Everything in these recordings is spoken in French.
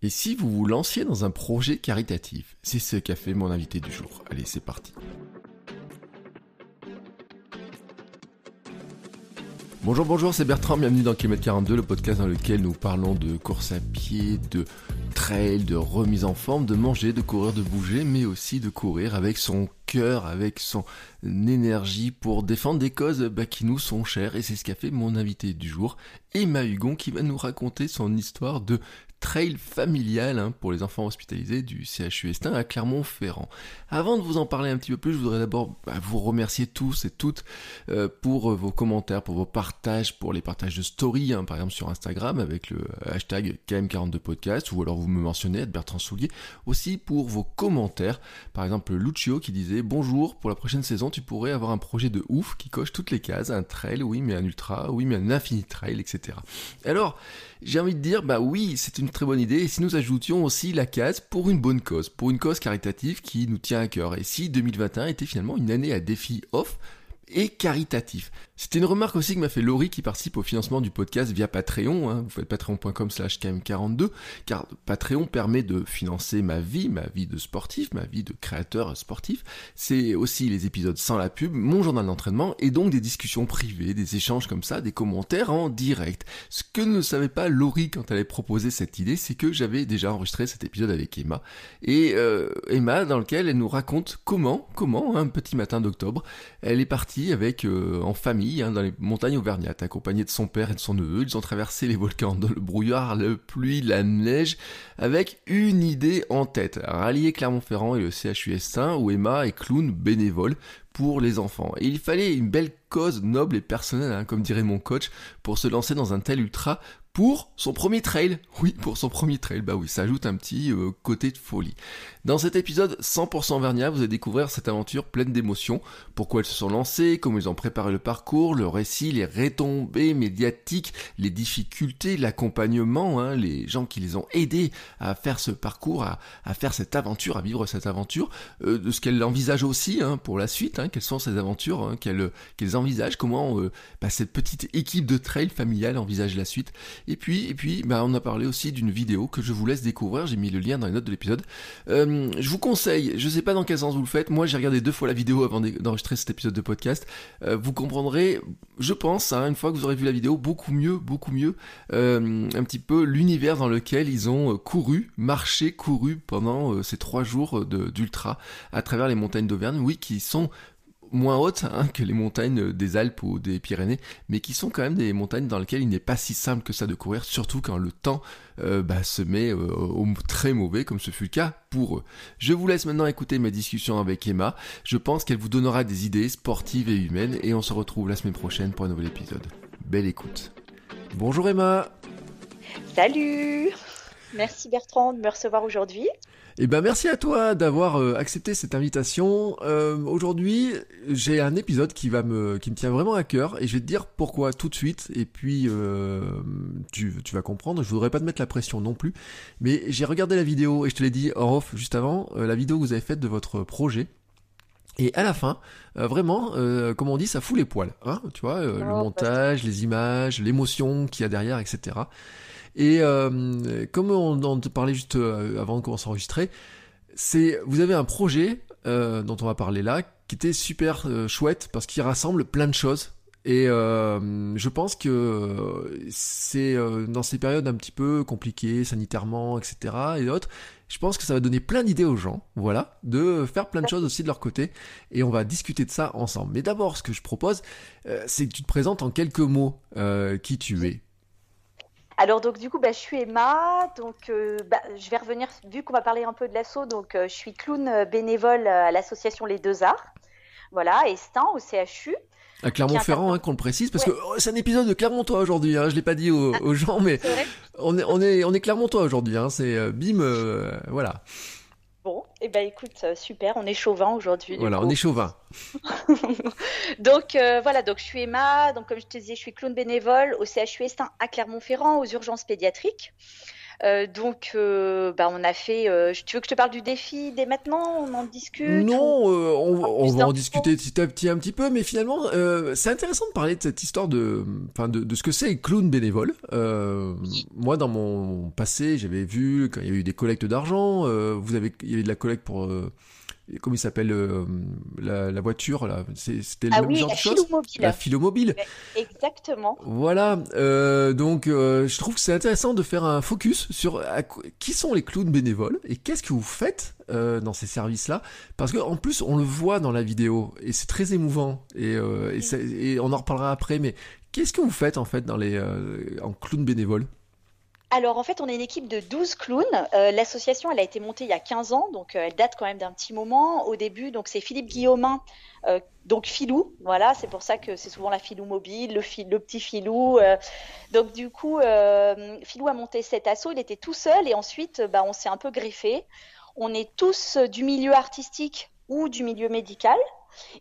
Et si vous vous lanciez dans un projet caritatif? C'est ce qu'a fait mon invité du jour. Allez, c'est parti. Bonjour, bonjour, c'est Bertrand, bienvenue dans Kilomètre 42, le podcast dans lequel nous parlons de course à pied, de trail, de remise en forme, de manger, de courir, de bouger, mais aussi de courir avec son cœur, avec son énergie pour défendre des causes bah, qui nous sont chères. Et c'est ce qu'a fait mon invité du jour, Emma Hugon, qui va nous raconter son histoire de trail familial hein, pour les enfants hospitalisés du CHU Estin à Clermont-Ferrand. Avant de vous en parler un petit peu plus, je voudrais d'abord bah, vous remercier tous et toutes euh, pour euh, vos commentaires, pour vos partages, pour les partages de story, hein, par exemple sur Instagram avec le hashtag KM42podcast, ou alors vous me mentionnez, Bertrand Soulier, aussi pour vos commentaires, par exemple Lucio qui disait bonjour, pour la prochaine saison tu pourrais avoir un projet de ouf qui coche toutes les cases, un trail, oui mais un ultra, oui mais un infini trail, etc. Alors, j'ai envie de dire, bah oui, c'est une très bonne idée. Et si nous ajoutions aussi la case pour une bonne cause, pour une cause caritative qui nous tient à cœur. Et si 2021 était finalement une année à défi off, et caritatif? C'était une remarque aussi que m'a fait Laurie qui participe au financement du podcast via Patreon. Hein. Vous faites patreon.com slash km42 car Patreon permet de financer ma vie, ma vie de sportif, ma vie de créateur sportif. C'est aussi les épisodes sans la pub, mon journal d'entraînement et donc des discussions privées, des échanges comme ça, des commentaires en direct. Ce que ne savait pas Laurie quand elle avait proposé cette idée, c'est que j'avais déjà enregistré cet épisode avec Emma. Et euh, Emma dans lequel elle nous raconte comment, comment, un petit matin d'octobre, elle est partie avec euh, en famille Hein, dans les montagnes auvergnates, accompagné de son père et de son neveu. Ils ont traversé les volcans dans le brouillard, la pluie, la neige, avec une idée en tête, rallier Clermont-Ferrand et le CHUS Saint, où Emma est clown bénévole pour les enfants. Et il fallait une belle cause noble et personnelle, hein, comme dirait mon coach, pour se lancer dans un tel ultra pour son premier trail. Oui, pour son premier trail. Bah oui, ça ajoute un petit euh, côté de folie. Dans cet épisode 100% Vernia, vous allez découvrir cette aventure pleine d'émotions. Pourquoi elles se sont lancées, comment ils ont préparé le parcours, le récit, les retombées médiatiques, les difficultés, l'accompagnement, hein, les gens qui les ont aidés à faire ce parcours, à, faire cette aventure, à vivre cette aventure, euh, de ce qu'elles envisagent aussi hein, pour la suite, hein, quelles sont ces aventures hein, qu'elles envisagent, comment euh, bah, cette petite équipe de trail familiale envisage la suite. Et puis, et puis, bah, on a parlé aussi d'une vidéo que je vous laisse découvrir. J'ai mis le lien dans les notes de l'épisode. Euh, je vous conseille, je sais pas dans quel sens vous le faites. Moi, j'ai regardé deux fois la vidéo avant d'enregistrer cet épisode de podcast. Euh, vous comprendrez, je pense, hein, une fois que vous aurez vu la vidéo, beaucoup mieux, beaucoup mieux, euh, un petit peu l'univers dans lequel ils ont couru, marché, couru pendant ces trois jours d'ultra à travers les montagnes d'Auvergne. Oui, qui sont moins hautes hein, que les montagnes des Alpes ou des Pyrénées, mais qui sont quand même des montagnes dans lesquelles il n'est pas si simple que ça de courir, surtout quand le temps euh, bah, se met euh, au très mauvais, comme ce fut le cas pour eux. Je vous laisse maintenant écouter ma discussion avec Emma. Je pense qu'elle vous donnera des idées sportives et humaines, et on se retrouve la semaine prochaine pour un nouvel épisode. Belle écoute. Bonjour Emma. Salut. Merci Bertrand de me recevoir aujourd'hui. Eh ben merci à toi d'avoir euh, accepté cette invitation. Euh, aujourd'hui, j'ai un épisode qui va me qui me tient vraiment à cœur et je vais te dire pourquoi tout de suite. Et puis euh, tu, tu vas comprendre. Je voudrais pas te mettre la pression non plus, mais j'ai regardé la vidéo et je te l'ai dit en off juste avant la vidéo que vous avez faite de votre projet. Et à la fin, vraiment, comme on dit, ça fout les poils. Hein, tu vois, le oh, montage, les images, l'émotion qu'il y a derrière, etc. Et euh, comme on en parlait juste euh, avant de commencer à enregistrer, c'est vous avez un projet euh, dont on va parler là qui était super chouette parce qu'il rassemble plein de choses. Et je pense que c'est dans ces périodes un petit peu compliquées sanitairement, etc. et d'autres, je pense que ça va donner plein d'idées aux gens, voilà, de faire plein de choses aussi de leur côté. Et on va discuter de ça ensemble. Mais d'abord, ce que je propose, c'est que tu te présentes en quelques mots qui tu es. Alors donc du coup, bah, je suis Emma. Donc euh, bah, je vais revenir vu qu'on va parler un peu de l'assaut. Donc euh, je suis clown bénévole à l'association Les Deux Arts. Voilà, Estin au CHU. À Clermont-Ferrand, hein, qu'on le précise, parce que oh, c'est un épisode de Clermontois aujourd'hui. Hein, je l'ai pas dit aux, aux gens, mais on est on est on est Clermontois aujourd'hui. Hein, c'est euh, bim, euh, voilà. Bon, et eh ben écoute, euh, super, on est chauvin aujourd'hui. Voilà, on est chauvin. donc euh, voilà, donc je suis Emma, donc comme je te disais, je suis clown bénévole au CHU Estin à Clermont-Ferrand aux urgences pédiatriques. Euh, donc, euh, bah, on a fait. Euh, tu veux que je te parle du défi dès maintenant? On en discute Non, on, va en discuter petit à petit un petit peu, mais finalement, c'est intéressant de parler de cette histoire de, enfin, de, de, ce que c'est clown bénévole. moi, dans mon passé, j'avais vu quand il y a eu des collectes d'argent. vous avez, il y avait de la collecte pour comment il s'appelle euh, la, voiture là? C'était ah le genre la de chose la philomobile. Exactement. Voilà euh, donc euh, je trouve que c'est intéressant de faire un focus sur qui sont les clowns bénévoles et qu'est-ce que vous faites dans ces services là parce que en plus on le voit dans la vidéo et c'est très émouvant et, et, on en reparlera après mais qu'est-ce que vous faites en fait dans les en clown bénévole alors en fait, on est une équipe de 12 clowns. Euh, l'association, elle a été montée il y a 15 ans, donc euh, elle date quand même d'un petit moment. Au début, donc c'est Philippe Guillaumin, euh, donc Filou, voilà, c'est pour ça que c'est souvent la Filou mobile, le, petit Filou. donc du coup, Filou a monté cet assaut, il était tout seul et ensuite, bah, on s'est un peu griffé. On est tous du milieu artistique ou du milieu médical.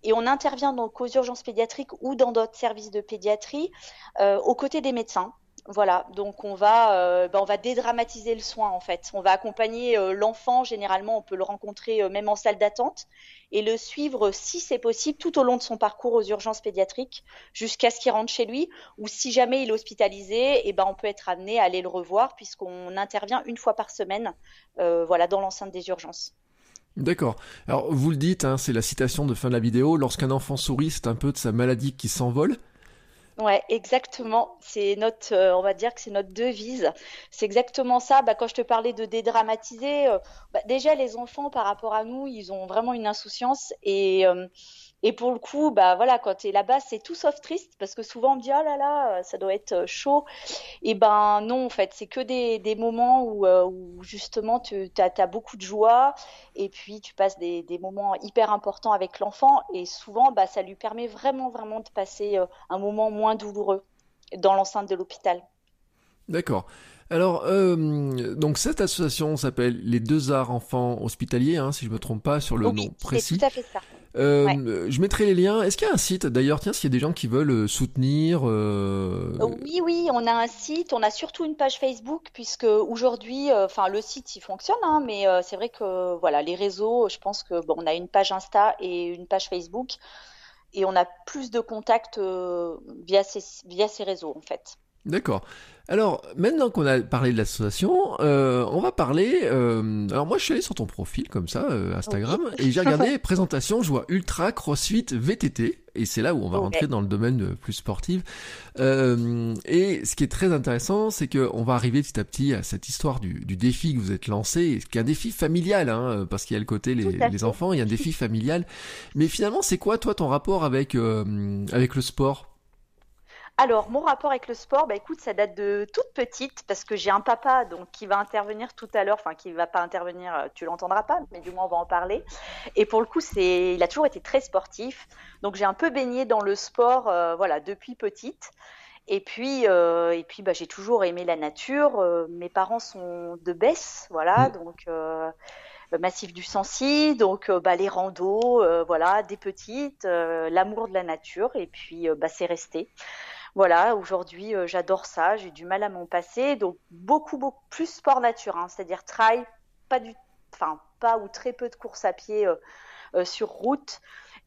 Et on intervient donc aux urgences pédiatriques ou dans d'autres services de pédiatrie aux côtés des médecins. Voilà, donc on va, euh, bah, on va dédramatiser le soin en fait. On va accompagner euh, l'enfant, généralement on peut le rencontrer euh, même en salle d'attente, et le suivre si c'est possible tout au long de son parcours aux urgences pédiatriques jusqu'à ce qu'il rentre chez lui, ou si jamais il est hospitalisé, et eh ben on peut être amené à aller le revoir puisqu'on intervient une fois par semaine, voilà, dans l'enceinte des urgences. D'accord. Alors vous le dites, hein, c'est la citation de fin de la vidéo. Lorsqu'un enfant sourit, c'est un peu de sa maladie qui s'envole. Ouais, exactement. C'est notre, euh, on va dire que c'est notre devise. C'est exactement ça. Bah, quand je te parlais de dédramatiser, euh, bah, déjà les enfants par rapport à nous, ils ont vraiment une insouciance et euh, et pour le coup, bah voilà, quand tu es là-bas, c'est tout sauf triste parce que souvent on me dit oh là là, ça doit être chaud. Et ben non, en fait, c'est que des, des moments où, où justement tu as, beaucoup de joie et puis tu passes des, des moments hyper importants avec l'enfant et souvent bah, ça lui permet vraiment vraiment de passer un moment moins douloureux dans l'enceinte de l'hôpital. D'accord. Alors, euh, donc cette association s'appelle les Deux Arts Enfants Hospitaliers, hein, si je me trompe pas sur le nom précis. Tout à fait ça. Euh, je mettrai les liens. Est-ce qu'il y a un site? D'ailleurs Tiens, s'il y a des gens qui veulent euh, soutenir. Oui, oui, on a un site. On a surtout une page Facebook puisque aujourd'hui, enfin le site il fonctionne, hein, mais c'est vrai que voilà les réseaux. Je pense que bon, on a une page Insta et une page Facebook et on a plus de contacts via, ces, via ces réseaux en fait. D'accord. Alors, maintenant qu'on a parlé de l'association, euh, on va parler. Euh, alors, moi, je suis allé sur ton profil, comme ça, Instagram, et j'ai regardé présentation, je vois Ultra CrossFit VTT, et c'est là où on va rentrer dans le domaine plus sportif. et ce qui est très intéressant, c'est qu'on va arriver petit à petit à cette histoire du, du défi que vous êtes lancé, qui est un défi familial, hein, parce qu'il y a le côté les, les, enfants, il y a un défi familial. Mais finalement, c'est quoi, toi, ton rapport avec, avec le sport? Alors, mon rapport avec le sport, bah, écoute, ça date de toute petite parce que j'ai un papa donc qui va intervenir tout à l'heure, enfin qui va pas intervenir, euh, tu l'entendras pas, mais du moins on va en parler. Et pour le coup, c'est, il a toujours été très sportif, donc j'ai un peu baigné dans le sport, euh, voilà, depuis petite. Et puis, euh, et puis, bah, j'ai toujours aimé la nature. mes parents sont de Besse, voilà, mmh. donc massif du Sancy, donc bah, les randos, voilà, des petites, l'amour de la nature, et puis bah, c'est resté. Voilà, aujourd'hui, euh, j'adore ça, j'ai du mal à m'en passer. Donc, beaucoup, beaucoup plus sport nature, hein, c'est-à-dire trail, pas du, enfin, pas ou très peu de course à pied euh, euh, sur route.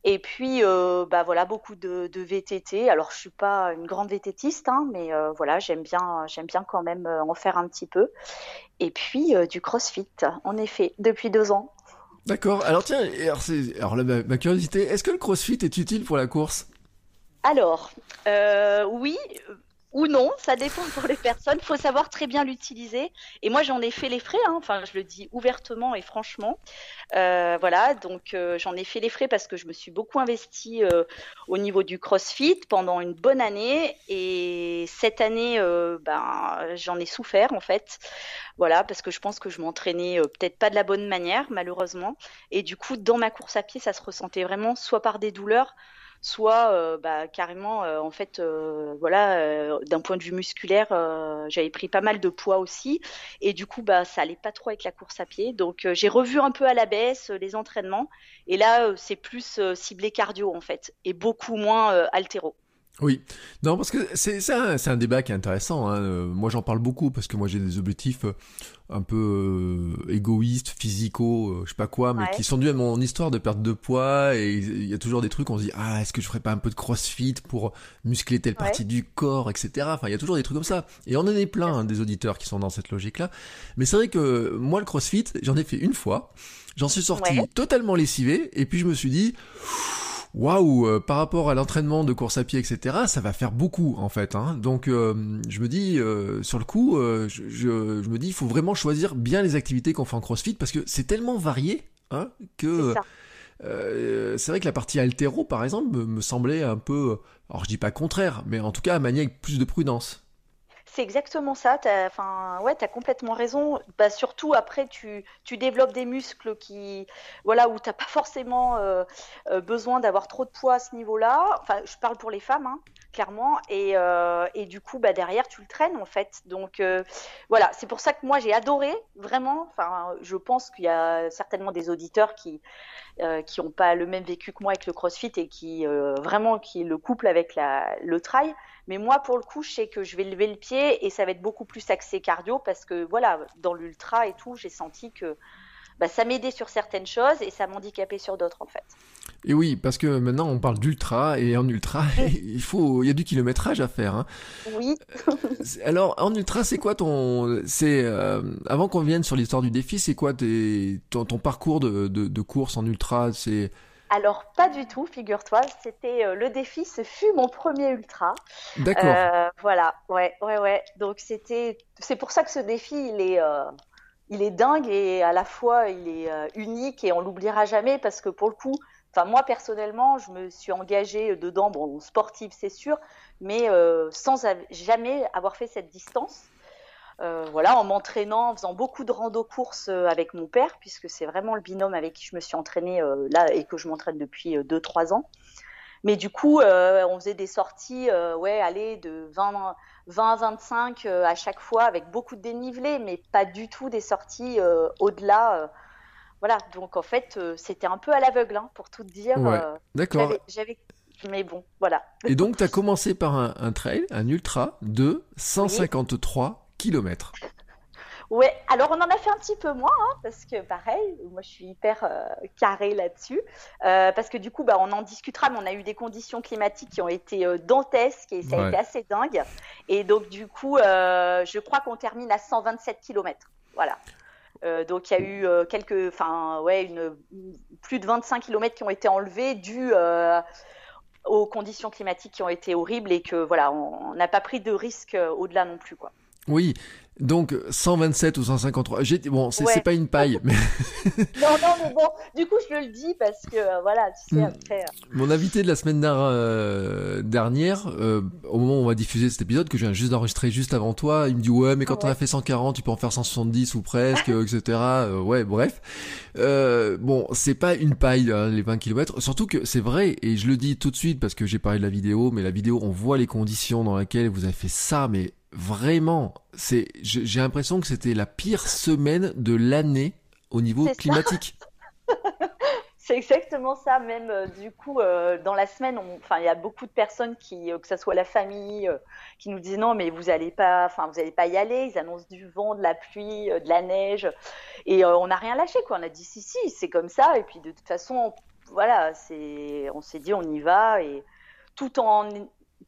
Et puis, bah voilà, beaucoup de, VTT. Alors, je suis pas une grande VTTiste, hein, mais voilà, j'aime bien, j'aime bien quand même en faire un petit peu. Et puis, du CrossFit, en effet, depuis deux ans. D'accord. Alors tiens, alors, alors ma curiosité, est-ce que le CrossFit est utile pour la course? Alors, euh, oui euh, ou non, ça dépend pour les personnes. Il faut savoir très bien l'utiliser. Et moi, j'en ai fait les frais. Hein. Enfin, je le dis ouvertement et franchement. Euh, voilà, donc j'en ai fait les frais parce que je me suis beaucoup investie au niveau du CrossFit pendant une bonne année. Et cette année, ben, j'en ai souffert en fait. Voilà, parce que je pense que je m'entraînais peut-être pas de la bonne manière, malheureusement. Et du coup, dans ma course à pied, ça se ressentait vraiment soit par des douleurs, soit euh, bah, carrément, euh, en fait, voilà, d'un point de vue musculaire, j'avais pris pas mal de poids aussi, et du coup, bah, ça allait pas trop avec la course à pied. Donc, j'ai revu un peu à la baisse les entraînements, et là, c'est plus ciblé cardio en fait, et beaucoup moins altéro. Oui, non, parce que c'est un, un, débat qui est intéressant. Hein. Euh, moi, j'en parle beaucoup parce que moi, j'ai des objectifs euh, un peu euh, égoïstes, physico, je sais pas quoi, mais qui sont dus à mon histoire de perte de poids. Et il y a toujours des trucs, on se dit, ah, est-ce que je ferais pas un peu de crossfit pour muscler telle partie du corps, etc. Enfin, il y a toujours des trucs comme ça. Et on en est plein, hein, des auditeurs qui sont dans cette logique-là. Mais c'est vrai que moi, le crossfit, j'en ai fait une fois. J'en suis sorti totalement lessivé. Et puis, je me suis dit waouh, euh, par rapport à l'entraînement de course à pied, etc., ça va faire beaucoup en fait. Hein. Donc euh, je me dis, euh, sur le coup, je, je, me dis, il faut vraiment choisir bien les activités qu'on fait en CrossFit parce que c'est tellement varié hein, que c'est vrai que la partie altéro, par exemple, me, me, semblait un peu, alors je dis pas contraire, mais en tout cas à manier avec plus de prudence. C'est exactement ça. Enfin, ouais, as complètement raison. Bah, surtout après, tu, développes des muscles qui, voilà, où t'as pas forcément euh, euh, besoin d'avoir trop de poids à ce niveau-là. Enfin, je parle pour les femmes, hein, clairement. Et, euh, et, du coup, bah, derrière, tu le traînes en fait. Donc, voilà, c'est pour ça que moi j'ai adoré vraiment. Je pense qu'il y a certainement des auditeurs qui qui n'ont pas le même vécu que moi avec le CrossFit et qui vraiment qui le couple avec le trail. Mais moi, pour le coup, je sais que je vais lever le pied et ça va être beaucoup plus axé cardio parce que voilà, dans l'ultra et tout, j'ai senti que bah, ça m'aidait sur certaines choses et ça m'handicapait sur d'autres en fait. Et oui, parce que maintenant on parle d'ultra et en ultra, il faut, il y a du kilométrage à faire. Hein. Oui. Euh, alors en ultra, c'est quoi ton, c'est euh, avant qu'on vienne sur l'histoire du défi, c'est quoi tes, ton, parcours de, de, de course en ultra? C'est alors pas du tout, figure-toi. C'était euh, le défi, ce fut mon premier ultra. D'accord. Euh, voilà, ouais, ouais, ouais. Donc c'était, c'est pour ça que ce défi, il est, euh, il est dingue et à la fois il est unique et on l'oubliera jamais parce que pour le coup, enfin moi personnellement, je me suis engagée dedans, bon sportive c'est sûr, mais sans jamais avoir fait cette distance. Euh, voilà, en m'entraînant, en faisant beaucoup de rando courses euh, avec mon père, puisque c'est vraiment le binôme avec qui je me suis entraînée euh, là et que je m'entraîne depuis 2-3 ans. Mais du coup, on faisait des sorties, ouais, aller de 20, 20 à 25 à chaque fois avec beaucoup de dénivelé, mais pas du tout des sorties au-delà. voilà, donc en fait, c'était un peu à l'aveugle, hein, pour tout dire. D'accord. J'avais mais bon, voilà. Et donc, tu as commencé par un, trail, un ultra de 153 kilomètres. Ouais, alors on en a fait un petit peu moins, hein, parce que pareil, moi je suis hyper euh, carré là-dessus, euh, parce que du coup, bah, on en discutera, mais on a eu des conditions climatiques qui ont été euh, dantesques et ça a été assez dingue. Et donc du coup, je crois qu'on termine à 127 km. Voilà. donc il y a eu quelques, enfin ouais, une, plus de 25 km qui ont été enlevés dû aux conditions climatiques qui ont été horribles et que voilà, on n'a pas pris de risque au-delà non plus quoi. Oui, donc 127 ou 153. Bon, c'est pas une paille, mais. non, non, mais bon, du coup, je le dis parce que euh, voilà, tu sais, hmm. après. Euh. Mon invité de la semaine euh, dernière, au moment où on va diffuser cet épisode, que je viens juste d'enregistrer juste avant toi, il me dit Ouais, mais quand on a fait 140, tu peux en faire 170 ou presque, etc. ouais, bref. bon, c'est pas une paille, hein, les 20 km. Surtout que c'est vrai, et je le dis tout de suite parce que j'ai parlé de la vidéo, mais la vidéo, on voit les conditions dans lesquelles vous avez fait ça, mais vraiment, c'est, j'ai l'impression que c'était la pire semaine de l'année au niveau climatique. c'est exactement ça. Même euh, du coup, euh, dans la semaine, enfin, il y a beaucoup de personnes qui, euh, que ce soit la famille, qui nous disent non, mais vous allez pas, enfin, vous allez pas y aller. Ils annoncent du vent, de la pluie, de la neige, et on n'a rien lâché. Quoi. On a dit si, si, c'est comme ça. Et puis de toute façon, voilà, c'est, on s'est dit on y va et tout en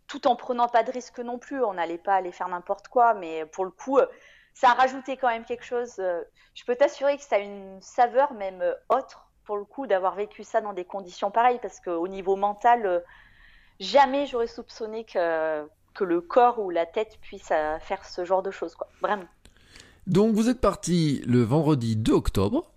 tout en prenant pas de risque non plus. On n'allait pas aller faire n'importe quoi, mais pour le coup, euh, ça a rajouté quand même quelque chose. Euh, je peux t'assurer que ça a une saveur même euh, autre pour le coup d'avoir vécu ça dans des conditions pareilles, parce qu'au niveau mental, jamais j'aurais soupçonné que, que le corps ou la tête puisse faire ce genre de choses, quoi. Vraiment. Donc vous êtes parti le vendredi 2 octobre.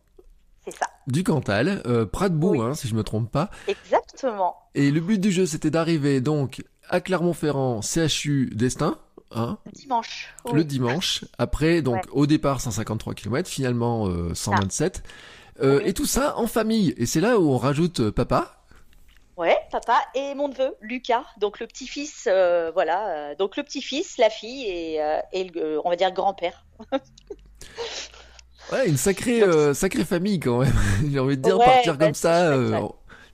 C'est ça. Du Cantal, euh, hein, si je me trompe pas. Exactement. Et le but du jeu, c'était d'arriver donc à Clermont-Ferrand, CHU Destin. Hein, dimanche. Le dimanche. Après, donc au départ 153 km, finalement euh, 127. Euh, Et tout ça en famille. Et c'est là où on rajoute euh, papa. Ouais, papa et mon neveu Lucas, donc le petit-fils, euh, voilà, donc le petit-fils, la fille et, et le, on va dire le grand-père. Ouais, une sacrée, sacrée famille quand même. J'ai envie de dire Ouais, partir bah, comme ça.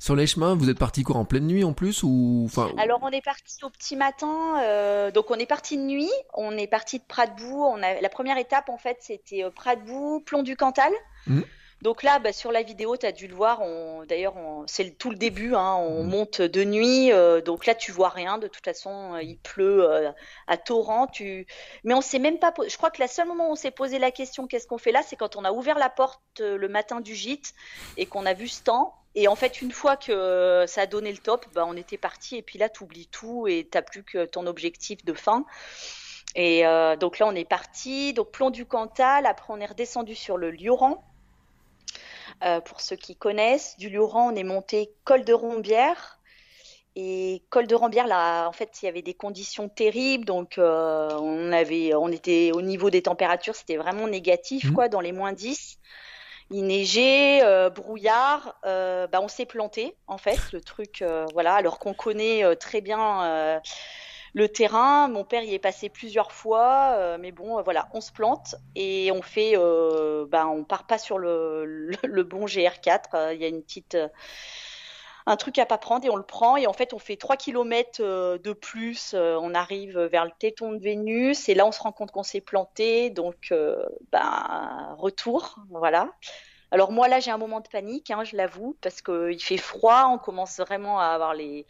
Sur les chemins. Vous êtes parti quoi en pleine nuit en plus ou enfin Alors on est parti au petit matin, euh, donc on est parti de nuit, on est parti de Pradebout. On a la première étape en fait c'était euh, Pradebout, Plomb du Cantal. Mhm. Donc là, bah, sur la vidéo, tu as dû le voir. On... D'ailleurs, on... c'est tout le début. Hein, on Mhm. monte de nuit, euh, donc là, tu vois rien. De toute façon, euh, il pleut euh, à torrent. Tu... Mais on s'est même pas. Je crois que le seul moment où on s'est posé la question, qu'est-ce qu'on fait là, c'est quand on a ouvert la porte euh, le matin du gîte et qu'on a vu ce temps. Et en fait, une fois que ça a donné le top, bah, on était parti. Et puis là, tu oublies tout et t'as plus que ton objectif de fin. Et euh, donc là, on est parti. Donc plomb du Cantal. Après, on est redescendu sur le Lioran. Euh, pour ceux qui connaissent, du Lioran, on est monté col de Rombière. Et col de Rombière, là, en fait, il y avait des conditions terribles. Donc, euh, on avait, on était au niveau des températures, c'était vraiment négatif, Mhm. quoi, dans les moins 10. Il neigeait, euh, brouillard. euh, bah, on s'est planté, en fait, le truc, voilà, alors qu'on connaît très bien le terrain. Mon père y est passé plusieurs fois, euh, mais bon, euh, voilà, on se plante et on fait, euh, bah, on part pas sur le, bon GR4. euh, Il y a une petite, un truc à pas prendre et on le prend et en fait on fait 3 km de plus. on arrive vers le téton de Vénus et là on se rend compte qu'on s'est planté, donc ben retour, voilà. Alors moi là j'ai un moment de panique, hein, je l'avoue, parce que il fait froid, on commence vraiment à avoir les,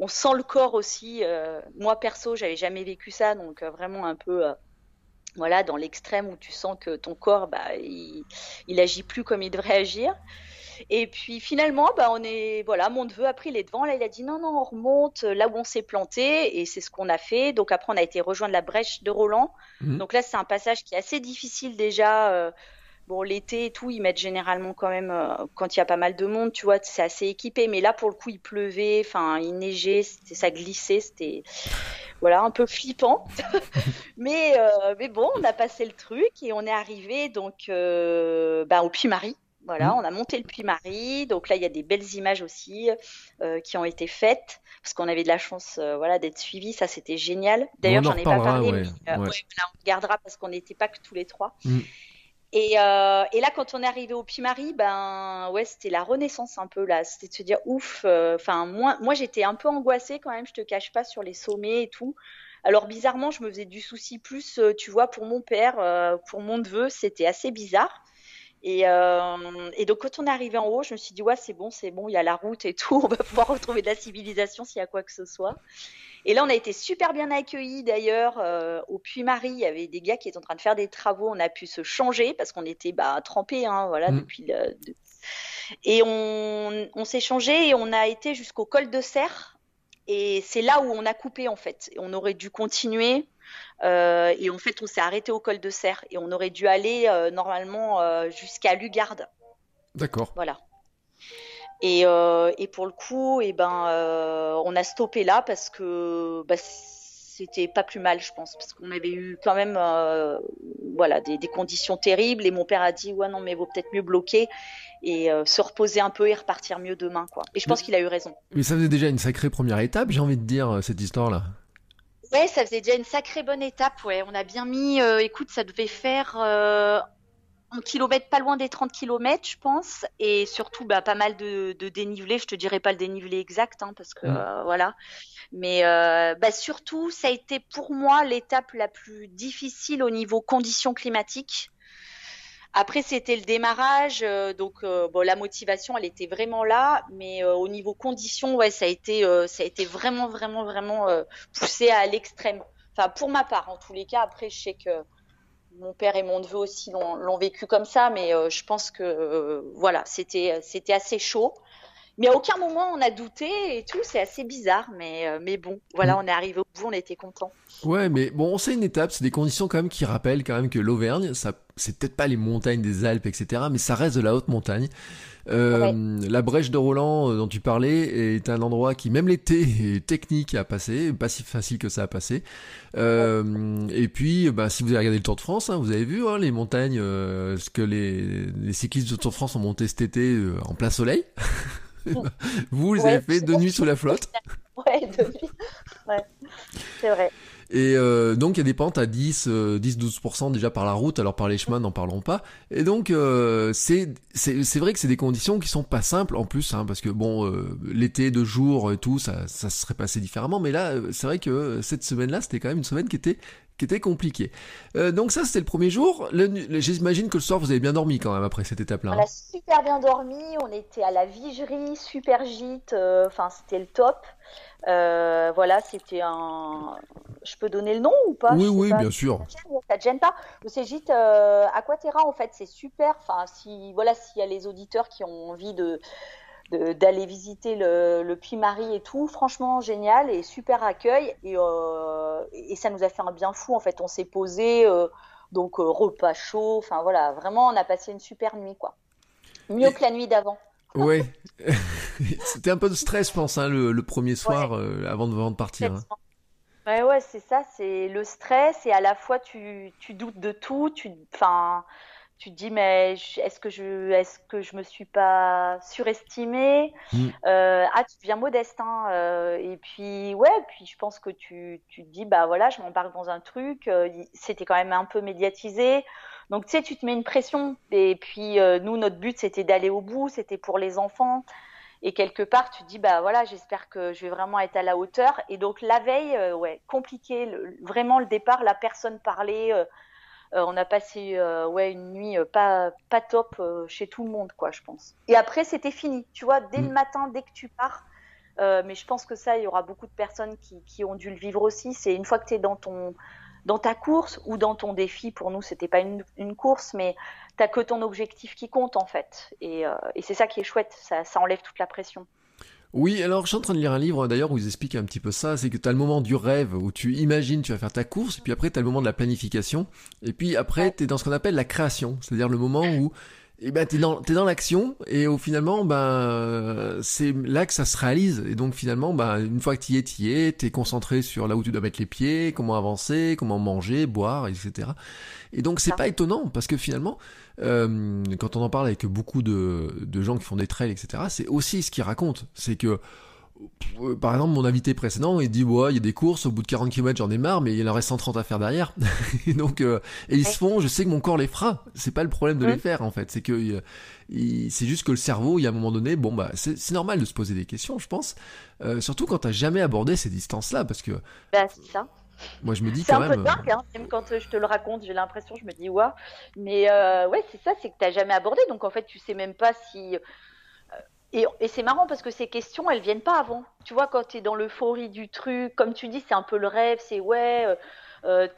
on sent le corps aussi. euh, moi perso j'avais jamais vécu ça, donc euh, vraiment un peu euh, voilà dans l'extrême où tu sens que ton corps bah il, il agit plus comme il devrait agir. Et puis finalement, bah, on est, voilà, mon neveu a pris les devants. Là, il a dit non, non, on remonte là où on s'est planté. Et c'est ce qu'on a fait. Donc après, on a été rejoindre la brèche de Roland. Mhm. Donc là, c'est un passage qui est assez difficile déjà. euh, Bon, l'été et tout, ils mettent généralement quand même, euh, quand il y a pas mal de monde, tu vois, c'est assez équipé. Mais là, pour le coup, il pleuvait, enfin, il neigeait, ça glissait, c'était, voilà, un peu flippant. mais, euh, mais bon, on a passé le truc et on est arrivé donc euh, bah, au Puy-Marie. Voilà, Mhm. on a monté le Puy-Marie. Donc là, il y a des belles images aussi euh, qui ont été faites parce qu'on avait de la chance, euh, voilà, d'être suivis. Ça, c'était génial. D'ailleurs, j'en ai pas parlé, ouais, mais euh, ouais. ouais, voilà, on regardera parce qu'on n'était pas que tous les trois. Mhm. Et, euh, et là, quand on est arrivé au Puy-Marie, ben ouais, c'était la renaissance un peu là. C'était de se dire ouf. euh, Enfin, moi, moi, j'étais un peu angoissée quand même. Je te cache pas sur les sommets et tout. Alors bizarrement, je me faisais du souci plus, euh, tu vois, pour mon père, euh, pour mon neveu, c'était assez bizarre. Et, euh, et donc quand on est arrivé en haut, je me suis dit ouais, c'est bon, c'est bon, il y a la route et tout, on va pouvoir retrouver de la civilisation s'il y a quoi que ce soit. Et là, on a été super bien accueillis d'ailleurs. euh, au Puy-Marie, il y avait des gars qui étaient en train de faire des travaux. On a pu se changer parce qu'on était bah, trempés, hein, voilà, Mm. depuis le. Et on, on s'est changé et on a été jusqu'au col de Serre. Et c'est là où on a coupé en fait. Et on aurait dû continuer. Euh, et en fait, on s'est arrêté au col de Serre. Et on aurait dû aller euh, normalement euh, jusqu'à Lugarde. D'accord. Voilà. Et, et pour le coup, eh ben, on a stoppé là parce que bah, c'était pas plus mal, je pense, parce qu'on avait eu quand même voilà, des, des conditions terribles. Et mon père a dit Ouais, non, mais vaut peut-être mieux bloquer et euh, se reposer un peu et repartir mieux demain. Quoi. Et je pense qu'il a eu raison. Mais ça faisait déjà une sacrée première étape, j'ai envie de dire, cette histoire-là. Ouais, ça faisait déjà une sacrée bonne étape. Ouais, on a bien mis. euh, écoute, ça devait faire euh, un kilomètre, pas loin des 30 kilomètres, je pense, et surtout bah, pas mal de, de dénivelé. Je te dirais pas le dénivelé exact, hein, parce que Mm. euh, voilà. Mais euh, bah, surtout, ça a été pour moi l'étape la plus difficile au niveau conditions climatiques. Après, c'était le démarrage, euh, donc euh, bon, la motivation, elle était vraiment là, mais euh, au niveau conditions, ouais, ça a été, ça a été vraiment, vraiment, vraiment poussé à l'extrême. Enfin, pour ma part, en tous les cas. Après, je sais que mon père et mon neveu aussi l'ont vécu comme ça, mais euh, je pense que euh, voilà, c'était, c'était assez chaud. Mais à aucun moment on a douté et tout, c'est assez bizarre, mais, euh, mais bon, voilà, Mm. on est arrivé au bout, on était contents. Ouais, mais bon, c'est une étape, c'est des conditions quand même qui rappellent quand même que l'Auvergne, ça, c'est peut-être pas les montagnes des Alpes, etc., mais ça reste de la haute montagne. Euh, La brèche de Roland euh, dont tu parlais est un endroit qui, même l'été, est technique à passer, pas si facile que ça à passer. Euh, et puis, bah, si vous avez regardé le Tour de France, hein, vous avez vu hein, les montagnes, ce que les, les cyclistes du Tour de France ont monté cet été en plein soleil. vous, les avez fait deux nuits sous la flotte. Ouais, deux nuits. Ouais, c'est vrai. Et euh, donc il y a des pentes à 10, 10-12% euh, déjà par la route, alors par les chemins n'en parlons pas. Et donc euh, c'est vrai que c'est des conditions qui sont pas simples en plus, hein, parce que bon l'été de jour et tout, ça ça se serait passé différemment. Mais là c'est vrai que cette semaine-là c'était quand même une semaine qui était qui était compliquée. donc ça c'était le premier jour. J'imagine que le soir vous avez bien dormi quand même après cette étape-là. On a super bien dormi, on était à la vigerie, super gîte, enfin c'était le top. Euh, voilà, c'était un. Je peux donner le nom ou pas? Oui, oui, bien sûr. Ça te gêne pas? C'est gîte euh, Aquaterra en fait, c'est super. Enfin, si voilà, s'il y a les auditeurs qui ont envie de d'aller visiter le, le Puy-Marie et tout, franchement génial et super accueil et, euh, et ça nous a fait un bien fou en fait. On s'est posé, euh, donc repas chaud, enfin voilà, vraiment on a passé une super nuit quoi. Mieux que la nuit d'avant. Ouais, c'était un peu de stress, je pense, hein, le, premier soir euh, avant, de, partir. Hein. Ouais, ouais, c'est ça, c'est le stress et à la fois tu, tu doutes de tout, tu, enfin, tu te dis mais est-ce que je, est-ce que je me suis pas surestimée? Mm. euh, Ah, tu deviens modeste, hein, euh, et puis ouais, puis je pense que tu, tu te dis bah voilà, je m'embarque dans un truc, c'était quand même un peu médiatisé. Donc tu sais, tu te mets une pression. Et puis euh, nous, notre but, c'était d'aller au bout, c'était pour les enfants. Et quelque part, tu te dis, bah voilà, j'espère que je vais vraiment être à la hauteur. Et donc la veille, euh, ouais, compliqué. vraiment le départ, la personne parlait. Euh, on a passé ouais une nuit pas pas top chez tout le monde, quoi, je pense. Et après, c'était fini. Tu vois, dès le mm. matin, dès que tu pars. mais je pense que ça, il y aura beaucoup de personnes qui, qui ont dû le vivre aussi. C'est une fois que tu es dans ton dans ta course ou dans ton défi, pour nous, c'était pas une, course, mais t'as que ton objectif qui compte en fait. Et, euh, c'est ça qui est chouette, ça, enlève toute la pression. Oui, alors je suis en train de lire un livre d'ailleurs où ils expliquent un petit peu ça, c'est que tu as le moment du rêve où tu imagines tu vas faire ta course, et puis après tu as le moment de la planification, et puis après tu es dans ce qu'on appelle la création, c'est-à-dire le moment où et ben t'es dans t'es dans l'action et au finalement ben c'est là que ça se réalise. Et donc finalement ben une fois que t'y es t'y es t'es concentré sur là où tu dois mettre les pieds comment avancer comment manger boire etc et donc c'est pas étonnant parce que finalement euh, quand on en parle avec beaucoup de de gens qui font des trails etc c'est aussi ce qu'ils racontent. C'est que par exemple, mon invité précédent, il dit, ouais, il y a des courses, au bout de 40 km, j'en ai marre, mais il en reste 130 à faire derrière. et donc, euh, et ils se font, je sais que mon corps les fera. C'est pas le problème de les faire, en fait. C'est que, euh, c'est juste que le cerveau, il y a un moment donné, bon, bah, c'est normal de se poser des questions, je pense. surtout quand t'as jamais abordé ces distances-là, parce que. Bah, c'est ça. Moi, je me dis quand même. C'est un peu dingue, hein. même quand je te le raconte, j'ai l'impression, je me dis, ouais. Mais ouais, c'est ça, c'est que t'as jamais abordé. Donc, en fait, tu sais même pas si et, c'est marrant parce que ces questions, elles viennent pas avant. Tu vois, quand tu es dans l'euphorie du truc, comme tu dis, c'est un peu le rêve, c'est ouais. Euh, euh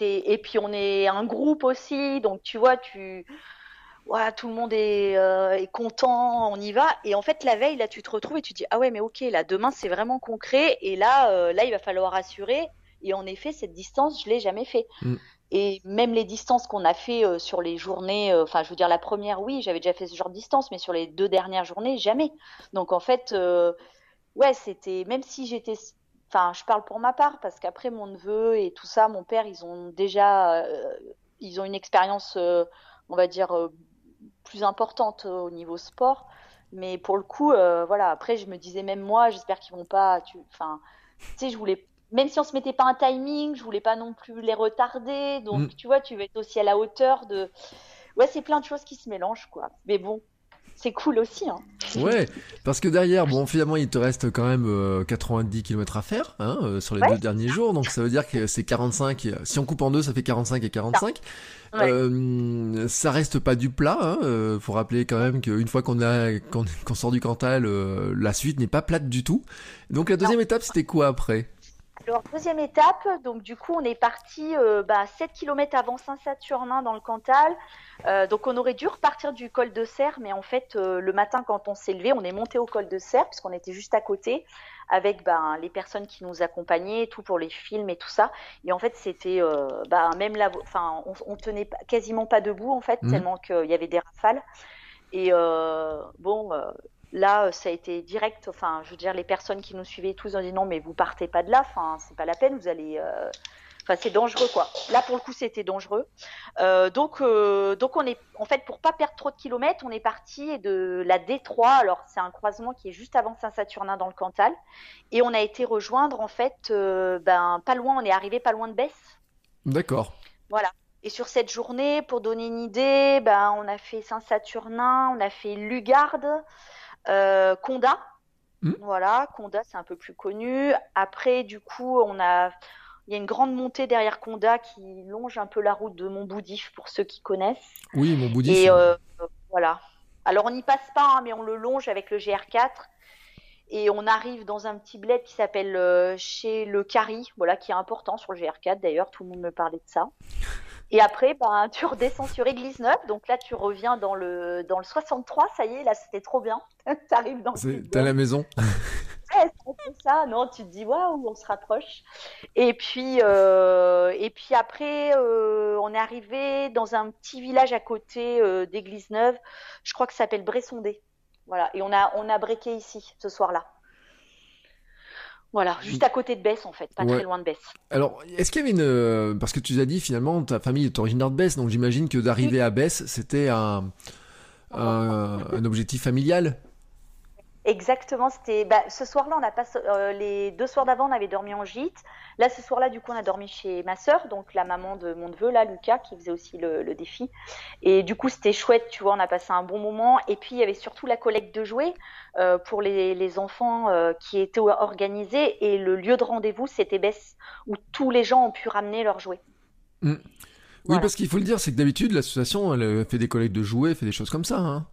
et puis on est un groupe aussi, donc tu vois, tu, ouais, tout le monde est, euh, est, content, on y va. Et en fait, la veille, là, tu te retrouves et tu dis, ah ouais, mais ok, là, demain, c'est vraiment concret. Et là, euh, là, il va falloir assurer. Et en effet, cette distance, je l'ai jamais fait. Mm. Et même les distances qu'on a fait euh, sur les journées, euh, enfin, je veux dire, la première, oui, j'avais déjà fait ce genre de distance, mais sur les deux dernières journées, jamais. Donc, en fait, euh, ouais, c'était, même si j'étais, enfin, je parle pour ma part, parce qu'après, mon neveu et tout ça, mon père, ils ont déjà, ils ont une expérience, on va dire, plus importante au niveau sport. Mais pour le coup, voilà, après, je me disais, même moi, j'espère qu'ils vont pas, enfin, tu sais, je voulais même si on se mettait pas un timing, je voulais pas non plus les retarder. Donc, mm. tu vois, tu veux être aussi à la hauteur de. Ouais, c'est plein de choses qui se mélangent, quoi. Mais bon, c'est cool aussi. Hein. Ouais, parce que derrière, bon, finalement, il te reste quand même 90 euh, km à faire hein, euh, sur les deux derniers jours. Donc, ça veut dire que c'est 45. Si on coupe en deux, ça fait 45 et 45. Euh, ça reste pas du plat. Hein. faut rappeler quand même qu'une fois qu'on a qu'on sort du Cantal, la suite n'est pas plate du tout. Donc, la deuxième étape, c'était quoi après? Alors, deuxième étape, donc du coup, on est parti euh, bah, 7 km avant Saint-Saturnin dans le Cantal. Euh, donc, on aurait dû repartir du col de Serre, mais en fait, euh, le matin, quand on s'est levé, on est monté au col de Serre, puisqu'on était juste à côté, avec ben, les personnes qui nous accompagnaient, tout pour les films et tout ça. Et en fait, c'était bah, même là, enfin, on, on, tenait quasiment pas debout, en fait, mmh. tellement qu'il y avait des rafales. Et bon Là, euh, ça a été direct. Enfin, je veux dire, les personnes qui nous suivaient tous ont dit non, mais vous partez pas de là. Enfin, c'est pas la peine. Vous allez, euh, Enfin, c'est dangereux, quoi. Là, pour le coup, c'était dangereux. Euh, donc, euh, donc, on est, en fait, pour pas perdre trop de kilomètres, on est parti de la D3. Alors, c'est un croisement qui est juste avant Saint-Saturnin dans le Cantal, et on a été rejoindre, en fait, ben, pas loin. On est arrivé pas loin de Besse. D'accord. Voilà. Et sur cette journée, pour donner une idée, ben, on a fait Saint-Saturnin, on a fait Lugarde, euh, Condat. Hmm. Voilà, Condat, c'est un peu plus connu. Après, du coup, on a, il y a une grande montée derrière Condat qui longe un peu la route de Montboudif pour ceux qui connaissent. Oui, mon bouddhisme. Et euh, voilà. Alors, on n'y passe pas, hein, mais on le longe avec le GR4. Et on arrive dans un petit bled qui s'appelle euh, chez le Cari, voilà, qui est important sur le GR4 d'ailleurs, tout le monde me parlait de ça. Et après, ben, tu redescends sur Église Neuve, donc là tu reviens dans le, dans le 63, ça y est, là c'était trop bien. tu arrives dans T'as la maison. Ouais, c'est ça, non, tu te dis waouh, on se rapproche. Et puis, euh, et puis après, euh, on est arrivé dans un petit village à côté euh, d'Église Neuve, je crois que ça s'appelle Bressondé. Voilà, et on a, on a breaké ici ce soir-là. Voilà, juste à côté de Besse en fait, pas Ouais. très loin de Besse. Alors, est-ce qu'il y avait une... euh, Parce que tu as dit, finalement, ta famille est originaire de Besse, donc j'imagine que d'arriver à Besse, c'était un, un, un objectif familial? Exactement, c'était bah, ce soir-là, on a pas euh, les deux soirs d'avant, on avait dormi en gîte. Là, ce soir-là, du coup, on a dormi chez ma sœur, donc la maman de mon neveu, là, Lucas, qui faisait aussi le, le défi. Et du coup, c'était chouette, tu vois, on a passé un bon moment. Et puis, il y avait surtout la collecte de jouets euh, pour les, les enfants euh, qui était organisée. Et le lieu de rendez-vous, c'était Besse, où tous les gens ont pu ramener leurs jouets. Mm. Oui, Voilà. parce qu'il faut le dire, c'est que d'habitude, l'association, elle fait des collectes de jouets, fait des choses comme ça. Hein.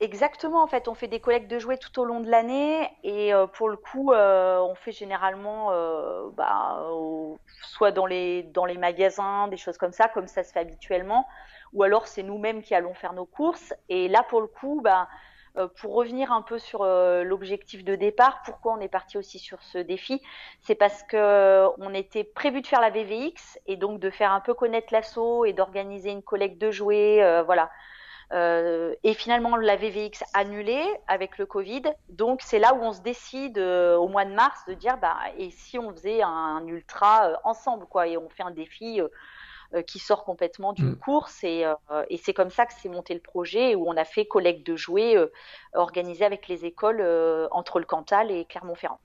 Exactement, en fait, on fait des collectes de jouets tout au long de l'année et euh, pour le coup, euh, on fait généralement euh, bah, soit dans les dans les magasins, des choses comme ça, comme ça se fait habituellement, ou alors c'est nous-mêmes qui allons faire nos courses. Et là, pour le coup, bah, euh, pour revenir un peu sur euh, l'objectif de départ, pourquoi on est parti aussi sur ce défi, c'est parce que euh, on était prévu de faire la VVX et donc de faire un peu connaître l'assaut et d'organiser une collecte de jouets, voilà. Euh, et finalement, la VVX annulée avec le Covid. Donc, c'est là où on se décide euh, au mois de mars de dire, bah, et si on faisait un, ultra euh, ensemble, quoi, et on fait un défi qui sort complètement d'une Mm. course. Et, et c'est comme ça que s'est monté le projet, où on a fait collecte de jouets organisée avec les écoles entre le Cantal et Clermont-Ferrand.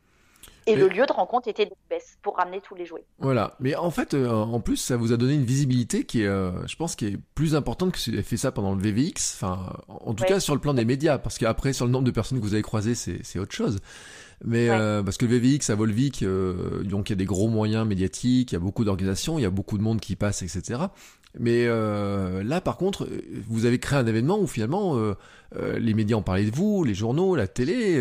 Et Mais- le lieu de rencontre était de Besse pour ramener tous les jouets. Voilà. Mais en fait, euh, en plus, ça vous a donné une visibilité qui est, euh, je pense, qui est plus importante que si vous avez fait ça pendant le VVX. Enfin, en tout Ouais. cas, sur le plan des médias. Parce qu'après, sur le nombre de personnes que vous avez croisées, c'est c'est autre chose. Mais Ouais. euh, parce que le VVX à Volvic, euh, donc il y a des gros moyens médiatiques, il y a beaucoup d'organisations, il y a beaucoup de monde qui passe, etc. Mais euh, là, par contre, euh, vous avez créé un événement où finalement euh, les médias ont parlé de vous, les journaux, la télé,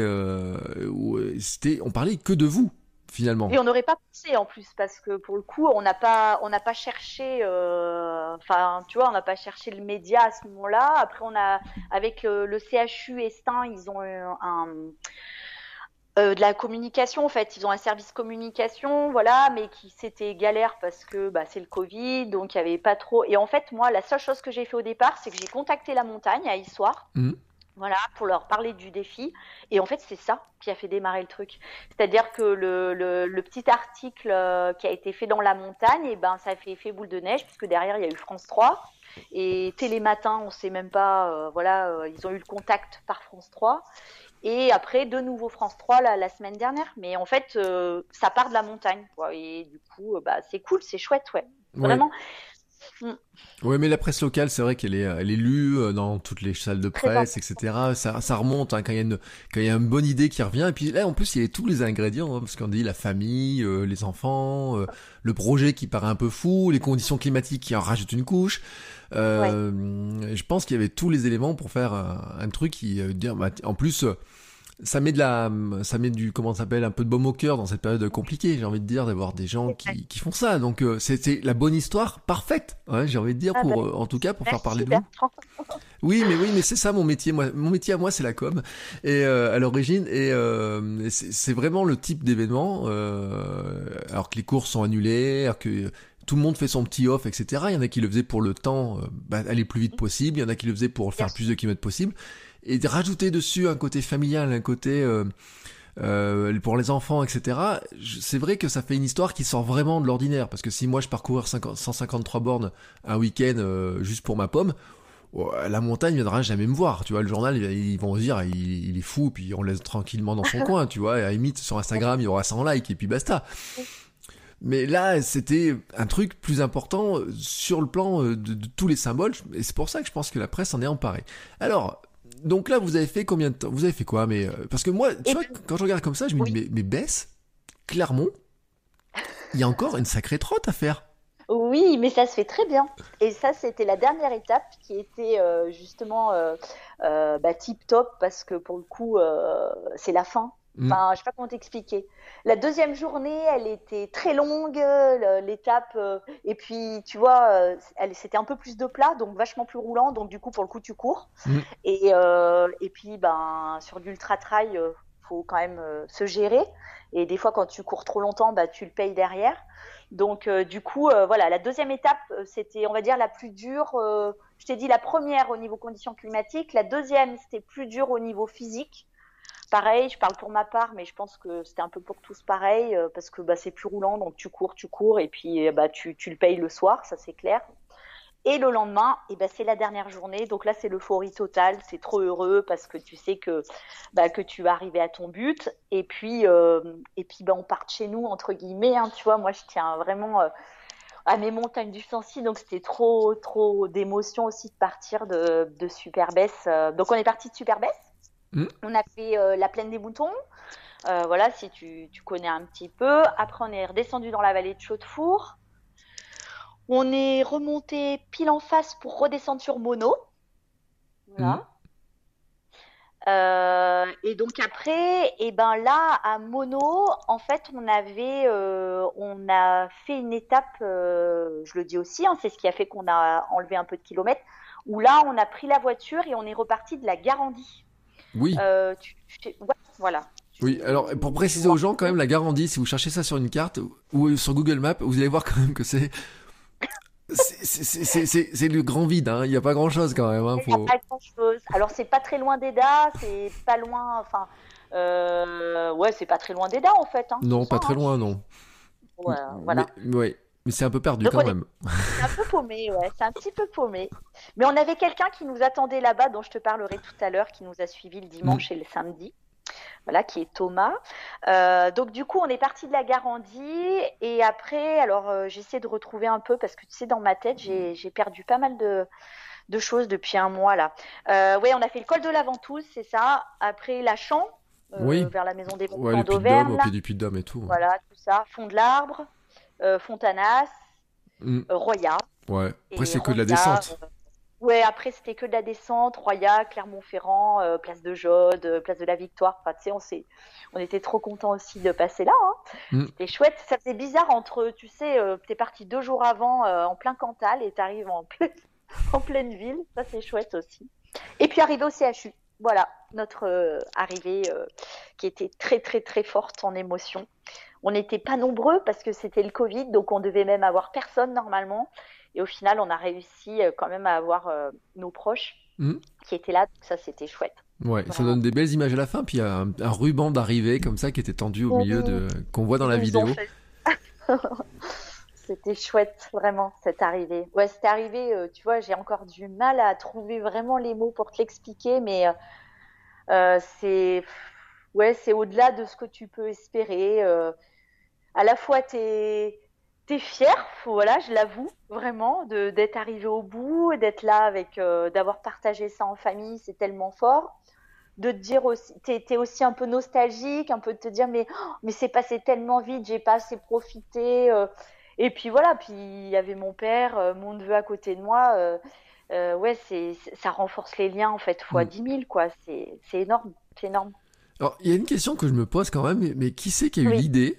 où c'était, on parlait que de vous finalement. Et on n'aurait pas pensé en plus parce que pour le coup, on n'a pas, on n'a pas cherché, enfin, tu vois, on n'a pas cherché le média à ce moment-là. Après, on a, avec le, le CHU Estin, ils ont eu un, euh, de la communication en fait. Ils ont un service communication, voilà, mais qui c'était galère parce que bah, c'est le Covid, donc il y avait pas trop. Et en fait, moi, la seule chose que j'ai fait au départ, c'est que j'ai contacté la montagne à Issoire. Mhm. Voilà, pour leur parler du défi. Et en fait, c'est ça qui a fait démarrer le truc. C'est-à-dire que le, le, le petit article euh, qui a été fait dans la montagne, et ben, ça a fait effet boule de neige, puisque derrière, il y a eu France 3. Et Télématin, on sait même pas, euh, voilà, euh, ils ont eu le contact par France 3. Et après, de nouveau France 3 la, la semaine dernière. Mais en fait, euh, ça part de la montagne. Quoi. Et du coup, euh, bah, c'est cool, c'est chouette, ouais. Vraiment. Ouais, mais la presse locale, c'est vrai qu'elle est, elle est lue euh, dans toutes les salles de presse, etc. Ça, ça remonte hein, quand il y a une, quand il y a une bonne idée qui revient. Et puis là, en plus, il y a tous les ingrédients, hein, parce qu'on dit la famille, euh, les enfants, euh, le projet qui paraît un peu fou, les conditions climatiques qui en rajoutent une couche. Euh, Je pense qu'il y avait tous les éléments pour faire un, un truc qui euh, dire, bah, en plus. euh, ça met de la, ça met du, comment ça s'appelle, un peu de baume au cœur dans cette période compliquée. J'ai envie de dire d'avoir des gens qui, qui font ça. Donc euh, c'était la bonne histoire parfaite. Ouais, j'ai envie de dire Ah pour, bah, euh, en tout cas pour faire Merci, parler de vous. Oui, mais oui, mais c'est ça mon métier. Moi, mon métier à moi, c'est la com. Et euh, à l'origine, et euh, c'est vraiment le type d'événement. Euh, alors que les courses sont annulées, alors que tout le monde fait son petit off, etc. Il y en a qui le faisaient pour le temps, euh, bah, aller plus vite possible. Il y en a qui le faisaient pour faire plus de kilomètres possible. Et de rajouter dessus un côté familial, un côté euh, euh, pour les enfants, etc. C'est vrai que ça fait une histoire qui sort vraiment de l'ordinaire. Parce que si moi je 50 153 bornes un week-end euh, juste pour ma pomme, la montagne viendra jamais me voir. Tu vois, le journal, ils vont se dire, il, il est fou, puis on le laisse tranquillement dans son coin. Tu vois, et à la limite, sur Instagram, il y aura 100 likes, et puis basta. Mais là, c'était un truc plus important euh, sur le plan euh, de, de tous les symboles, et c'est pour ça que je pense que la presse en est emparée. Alors, donc là, vous avez fait combien de temps Vous avez fait quoi Mais euh, parce que moi, tu Eh vois, ben, quand je regarde comme ça, je me dis, oui. mais, mais baisse, Clermont, il y a encore une sacrée trotte à faire. Oui, mais ça se fait très bien. Et ça, c'était la dernière étape qui était euh, justement euh, bah, tip top parce que pour le coup, c'est la fin. Mm. Enfin, je sais pas comment t'expliquer. La deuxième journée, elle était très longue, l'étape, euh, et puis tu vois, euh, elle, c'était un peu plus de plat, donc vachement plus roulant, donc du coup, pour le coup, tu cours. Mm. Et, euh, et puis, ben, sur l'ultra trail, euh, faut quand même se gérer. Et des fois, quand tu cours trop longtemps, bah, tu le payes derrière. Donc, du coup, voilà, la deuxième étape, c'était, on va dire, la plus dure. je t'ai dit la première au niveau conditions climatiques. La deuxième, c'était plus dur au niveau physique. Pareil, je parle pour ma part, mais je pense que c'était un peu pour tous pareil, euh, parce que bah, c'est plus roulant, donc tu cours, tu cours, et puis euh, bah, tu, le payes le soir, ça c'est clair. Et le lendemain, eh ben, c'est la dernière journée, donc là c'est l'euphorie totale, c'est trop heureux parce que tu sais que, bah, tu vas arriver à ton but, et puis, euh, bah, on part de chez nous, entre guillemets, hein, tu vois, moi je tiens vraiment euh, à mes montagnes du Sancy, donc c'était trop, trop d'émotion aussi de partir de, de Superbès. Donc on est parti de Superbès, Mm. on a fait euh, la plaine des moutons, euh, voilà, si tu, tu connais un petit peu. Après, on est redescendu dans la vallée de Chaudefour. On est remonté pile en face pour redescendre sur Mono. Voilà. Mhm. Euh, et donc après, et ben là à Mono, en fait, on avait, euh, on a fait une étape, euh, je le dis aussi, hein, c'est ce qui a fait qu'on a enlevé un peu de kilomètres. Où là, on a pris la voiture et on est reparti de la Garandie. Oui. Euh, tu- tu- ouais, voilà. Oui, alors pour préciser aux gens quand même la garantie, si vous cherchez ça sur une carte ou sur Google Maps, vous allez voir quand même que c'est c'est- le grand vide, hein. il n'y a pas grand chose quand même. Hein, Il n'y a pas grand chose. Alors, c'est pas très loin d'Eda, c'est pas loin, enfin, euh, ouais, c'est pas très loin d'Eda en fait. hein, Non, pas très hein. loin, non. Ouais, voilà. Mais, ouais. Mais c'est un peu perdu Donc, quand même. C'est un peu paumé, ouais, c'est un petit peu paumé. Mais on avait quelqu'un qui nous attendait là-bas, dont je te parlerai tout à l'heure, qui nous a suivis le dimanche Mm. et le samedi. Voilà, qui est Thomas. Euh, donc du coup, on est parti de la Garandie et après, alors euh, j'essaie de retrouver un peu parce que tu sais, dans ma tête, j'ai perdu pas mal de, de choses depuis un mois là. Euh, ouais, on a fait le col de la Ventouse, c'est ça. Après la Champ, euh, Oui. vers la maison des Ouais, Dôme, d'Auvergne, au pied du Puy de Dôme et tout. voilà, tout ça. Fond de l'Arbre, Fontanas, Mm. euh, Roya. Ouais. Après, c'est que de la descente. euh, ouais, après c'était que de la descente, Roya, Clermont-Ferrand, euh, place de Jaude, euh, place de la Victoire. Enfin, tu sais, on était trop contents aussi de passer là. Hein. Mm. C'était chouette. Ça faisait bizarre entre, tu sais, euh, t'es parti deux jours avant euh, en plein Cantal et t'arrives en pleine, en pleine ville. Ça c'est chouette aussi. Et puis arrivé au CHU. Voilà notre euh, arrivée euh, qui était très très très forte en émotion. On n'était pas nombreux parce que c'était le Covid, donc on devait même avoir personne normalement. Et au final, on a réussi euh, quand même à avoir nos proches Mhm. qui étaient là. Donc ça, c'était chouette. Ouais, ça donne des belles images à la fin. Puis il y a un, un ruban d'arrivée comme ça qui était tendu au Oui. milieu de qu'on voit dans la vidéo. c'était chouette, vraiment, cette arrivée. Ouais, cette arrivée, euh, tu vois, j'ai encore du mal à trouver vraiment les mots pour te l'expliquer, mais euh, euh, c'est ouais, c'est au-delà de ce que tu peux espérer. à la fois, t'es t'es fier, voilà, je l'avoue, vraiment, d'être arrivé au bout, d'être là avec, d'avoir partagé ça en famille, c'est tellement fort. De te dire aussi, t'es aussi un peu nostalgique, un peu de te dire, mais oh, mais c'est passé tellement vite, j'ai pas assez profité. Et puis voilà, puis il y avait mon père, euh, mon neveu à côté de moi. euh, euh, ouais, c'est ça renforce les liens en fait fois Mm. 10 000 quoi. C'est c'est énorme, c'est énorme. Alors, il y a une question que je me pose quand même, mais, mais qui c'est qui a eu Oui. l'idée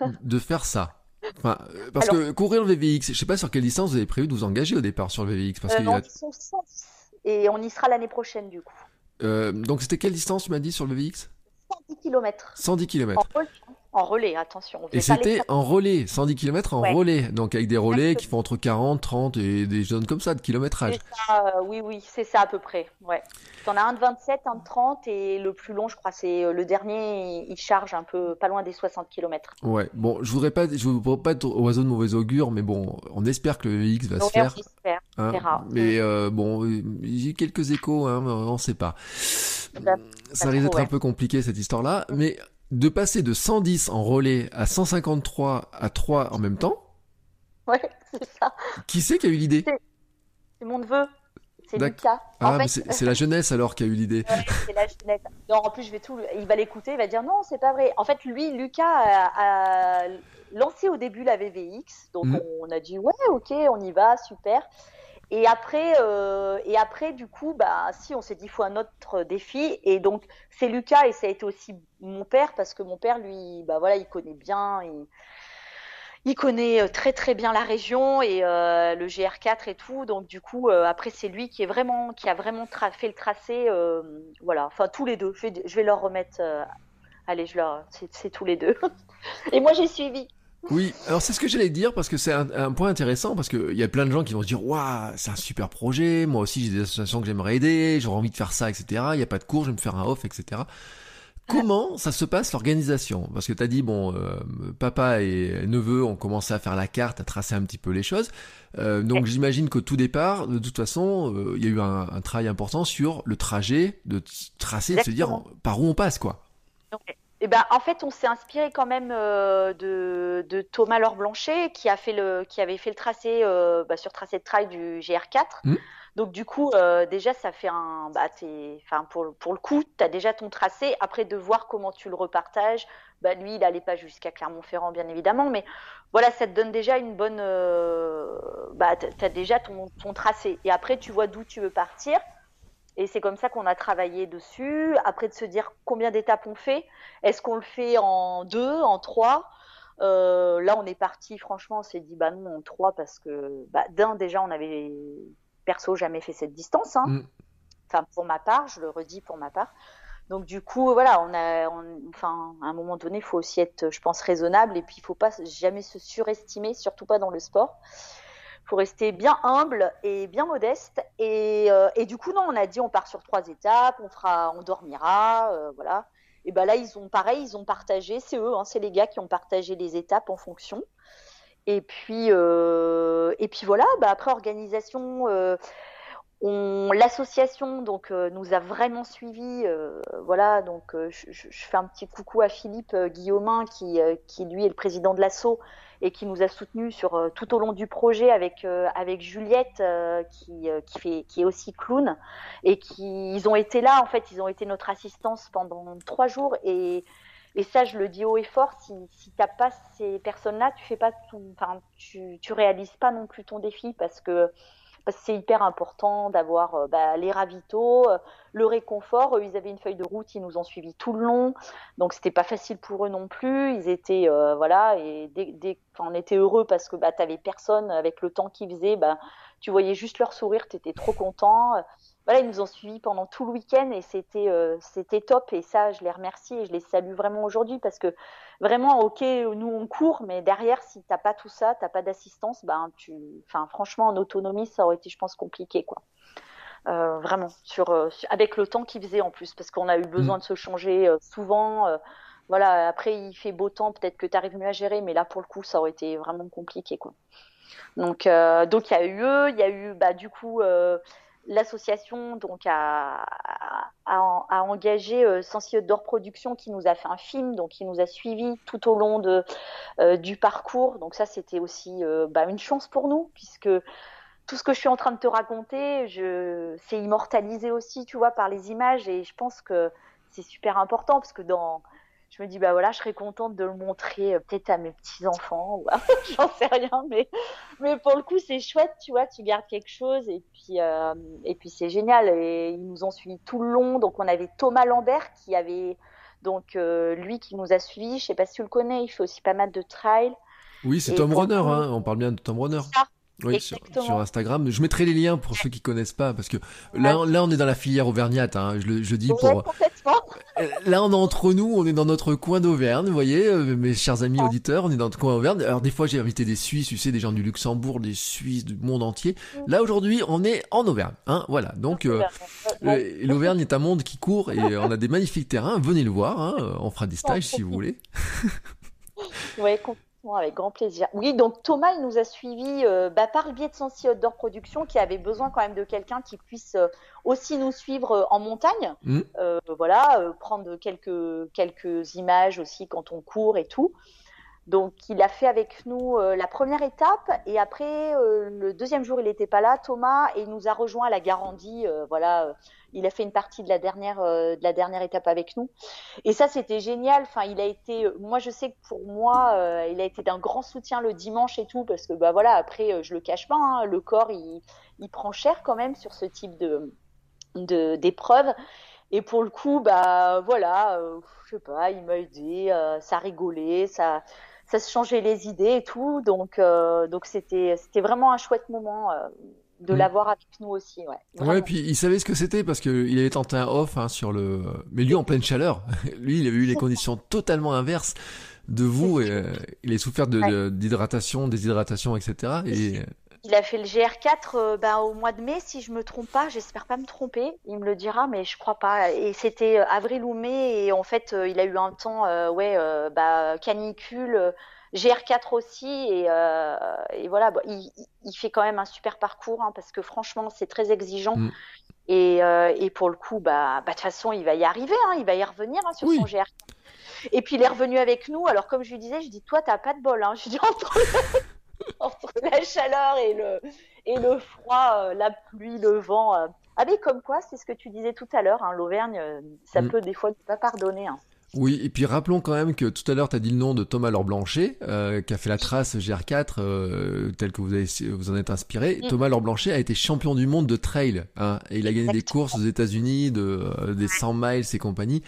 de faire ça? Enfin, parce Alors- que courir le VVX, je sais pas sur quelle distance vous avez prévu de vous engager au départ sur le VVX, parce Euh, qu'il y a- on y sont 110 et on y sera l'année prochaine du coup. euh, donc c'était quelle distance tu m'as dit sur le VVX 110 km 110 km. en. En relais, attention. Et c'était en relais, 110 km en relais, donc avec des relais qui font entre 40, 30 et des zones comme ça de kilométrage. Ça, oui, oui, c'est ça à peu près. Ouais. T'en as un de 27, un de 30 et le plus long, je crois, c'est euh, le dernier, il charge un peu, pas loin des 60 km. Ouais, bon, je voudrais pas, je voudrais pas être oiseau de mauvais augure, mais bon, on espère que le VX va se faire. On hein, mais euh, bon, j'ai quelques échos, hein, on sait pas. ça risque d'être un peu compliqué cette histoire-là, mais de passer de 110 en relais à 153 à 3 en même temps. Ouais, c'est ça. Qui c'est qui a eu l'idée C'est mon neveu. C'est Lucas. Ah, c'est la jeunesse alors qui a eu l'idée. c'est la jeunesse. Non, en plus, je vais tout. Il va l'écouter, il va dire non, c'est pas vrai. En fait, lui, Lucas a, lancé au début la VVX. Donc, hmm. on a dit ouais, ok, on y va, super. Et après, euh, et après, du coup, bah, si on s'est dit, faut un autre défi. Et donc, c'est Lucas et ça a été aussi mon père parce que mon père, lui, bah voilà, il connaît bien, il, il connaît euh, très très bien la région et euh, le GR4 et tout. Donc, du coup, après, c'est lui qui est vraiment, qui a vraiment fait le tracé. voilà, enfin tous les deux. Je vais, je vais leur remettre. allez, je leur, c'est tous les deux. et moi, j'ai suivi. Oui, alors c'est ce que j'allais dire parce que c'est un, point intéressant parce qu'il y a plein de gens qui vont se dire waouh c'est un super projet, moi aussi j'ai des associations que j'aimerais aider, j'aurais envie de faire ça, etc. Il n'y a pas de cours, je vais me faire un off, etc. Comment ça se passe l'organisation? Parce que tu as dit, bon, euh, papa et neveu ont commencé à faire la carte, à tracer un petit peu les choses. Euh, donc j'imagine qu'au tout départ, de toute façon, euh, il y a eu un, travail important sur le trajet, de tracer, de se dire par où on passe, quoi. Eh ben, en fait, on s'est inspiré quand même euh, de, Thomas Laure Blanchet, qui, a fait le, qui avait fait le tracé euh, bah, sur tracé de trail du GR4. Mmh. Donc, du coup, euh, déjà, ça fait un. Bah, pour, pour le coup, tu as déjà ton tracé. Après, de voir comment tu le repartages, bah, lui, il n'allait pas jusqu'à Clermont-Ferrand, bien évidemment. Mais voilà, ça te donne déjà une bonne. bah, tu as déjà ton, ton tracé. Et après, tu vois d'où tu veux partir. Et c'est comme ça qu'on a travaillé dessus. Après, de se dire combien d'étapes on fait. Est-ce qu'on le fait en deux, en trois? Euh, Là, on est parti, franchement, on s'est dit, bah non, en trois, parce que bah, d'un, déjà, on avait perso jamais fait cette distance. Hein. Mm. Enfin, pour ma part, je le redis pour ma part. Donc du coup, voilà, on a, enfin, à un moment donné, il faut aussi être, je pense, raisonnable et puis il faut pas jamais se surestimer, surtout pas dans le sport faut rester bien humble et bien modeste. Et, euh, et, du coup, non, on a dit on part sur trois étapes, on fera, on dormira, euh, voilà. Et ben là, ils ont pareil, ils ont partagé, c'est eux, hein, c'est les gars qui ont partagé les étapes en fonction. Et puis, euh, et puis voilà, bah après organisation, l'association donc nous a vraiment suivis. voilà, donc je, je, fais un petit coucou à Philippe Guillaumin qui, qui lui est le président de l'asso et qui nous a soutenus sur euh, tout au long du projet avec euh, avec Juliette euh, qui qui fait qui est aussi clown et qui ils ont été là en fait ils ont été notre assistance pendant trois jours et et ça, je le dis haut et fort, si, si t'as pas ces personnes-là, tu fais pas ton, enfin, tu, tu réalises pas non plus ton défi parce que parce que c'est hyper important d'avoir euh, bah, les ravitaux, euh, le réconfort. Eux, ils avaient une feuille de route, ils nous ont suivis tout le long, donc c'était pas facile pour eux non plus. Ils étaient euh, voilà et dès, dès on était heureux parce que bah t'avais personne avec le temps qu'ils faisaient, bah tu voyais juste leur sourire, t'étais trop content voilà, ils nous ont suivis pendant tout le week-end et c'était euh, c'était top. Et ça je les remercie et je les salue vraiment aujourd'hui parce que vraiment ok nous on court mais derrière si t'as pas tout ça t'as pas d'assistance ben tu enfin franchement en autonomie ça aurait été je pense compliqué quoi. Euh, vraiment sur, euh, avec le temps qu'il faisait en plus parce qu'on a eu besoin mm. de se changer euh, souvent voilà après il fait beau temps peut-être que tu arrives mieux à gérer mais là pour le coup ça aurait été vraiment compliqué quoi. Donc donc il y a eu eux il y a eu bah du coup l'association donc a, engagé euh, Sensi Outdoor Production qui nous a fait un film, donc qui nous a suivis tout au long de, euh, du parcours. Donc ça, c'était aussi euh, bah, une chance pour nous puisque tout ce que je suis en train de te raconter, je, c'est immortalisé aussi, tu vois, par les images et je pense que c'est super important parce que dans je me dis bah voilà je serais contente de le montrer euh, peut-être à mes petits enfants ou j'en sais rien mais mais pour le coup c'est chouette tu vois tu gardes quelque chose et puis euh, et puis c'est génial. Et ils nous ont suivis tout le long. Donc on avait Thomas Lambert qui avait donc euh, lui qui nous a suivis. Je sais pas si tu le connais il fait aussi pas mal de trail. Oui c'est Tom Runner hein, on parle bien de Tom Runner Oui, sur, sur, Instagram. Je mettrai les liens pour ceux qui connaissent pas, parce que là, là, on est dans la filière auvergnate. Hein, je, je dis pour. Euh, là, on est entre nous, on est dans notre coin d'Auvergne, vous voyez, euh, mes chers amis auditeurs, on est dans notre coin d'Auvergne. Alors des fois, j'ai invité des Suisses, tu sais, des gens du Luxembourg, des Suisses du monde entier. Mm. Là, aujourd'hui, on est en Auvergne, hein, voilà. Donc, euh, l'Auvergne est un monde qui court et on a des magnifiques terrains. Venez le voir, hein, on fera des stages si vous voulez. ouais, avec grand plaisir. Oui, donc Thomas, il nous a suivis euh, bah, par le biais de Sensi Outdoor Production, qui avait besoin quand même de quelqu'un qui puisse euh, aussi nous suivre euh, en montagne. Mmh. voilà, prendre quelques, quelques images aussi quand on court et tout. Donc, il a fait avec nous la première étape et après, le deuxième jour, il n'était pas là, Thomas, et il nous a rejoint à la Garandie. voilà, il a fait une partie de la dernière euh, de la dernière étape avec nous. Et ça, c'était génial. Enfin, il a été, moi, je sais que pour moi, euh, il a été d'un grand soutien le dimanche et tout, parce que bah voilà, après, euh, je le cache pas, hein, le corps, il, il, prend cher quand même sur ce type de d'épreuve. Et pour le coup, bah voilà, je sais pas, il m'a aidé, ça rigolait, ça ça se changeait les idées et tout. Donc donc c'était c'était vraiment un chouette moment de mm. l'avoir avec nous aussi. Ouais, ouais, puis il savait ce que c'était parce qu'il avait tenté un off hein, sur le. Mais lui en pleine chaleur, lui il avait eu les conditions totalement inverses de vous. Et, euh, il a souffert d'hydratation, de, déshydratation, etc. Et... Il a fait le GR4 euh, bah, au mois de mai, si je me trompe pas. J'espère pas me tromper. Il me le dira, mais je crois pas. Et c'était euh, avril ou mai, et en fait, il a eu un temps, ouais, bah, canicule GR4 aussi, et, euh, et voilà, il, il, fait quand même un super parcours hein, parce que franchement, c'est très exigeant. Mm. Et, euh, et, pour le coup, bah, bah, de toute façon, il va y arriver, hein, il va y revenir hein, sur son GR4. Et puis il est revenu avec nous. Alors comme je lui disais, je dis toi t'as pas de bol. Hein. Je dis entre, entre, la chaleur et le et le froid, euh, la pluie, le vent. Euh. Ah mais comme quoi, c'est ce que tu disais tout à l'heure. Hein, L'Auvergne, ça mm. peut des fois ne pas pardonner. Hein. Oui, et puis rappelons quand même que tout à l'heure, tu as dit le nom de Thomas Laure Blanchet, euh, qui a fait la trace GR4, euh, tel que vous, avez, vous en êtes inspiré. Mm. Thomas Laure Blanchet a été champion du monde de trail, hein, et il a gagné des courses aux États-Unis, de, euh, des 100 miles et compagnie.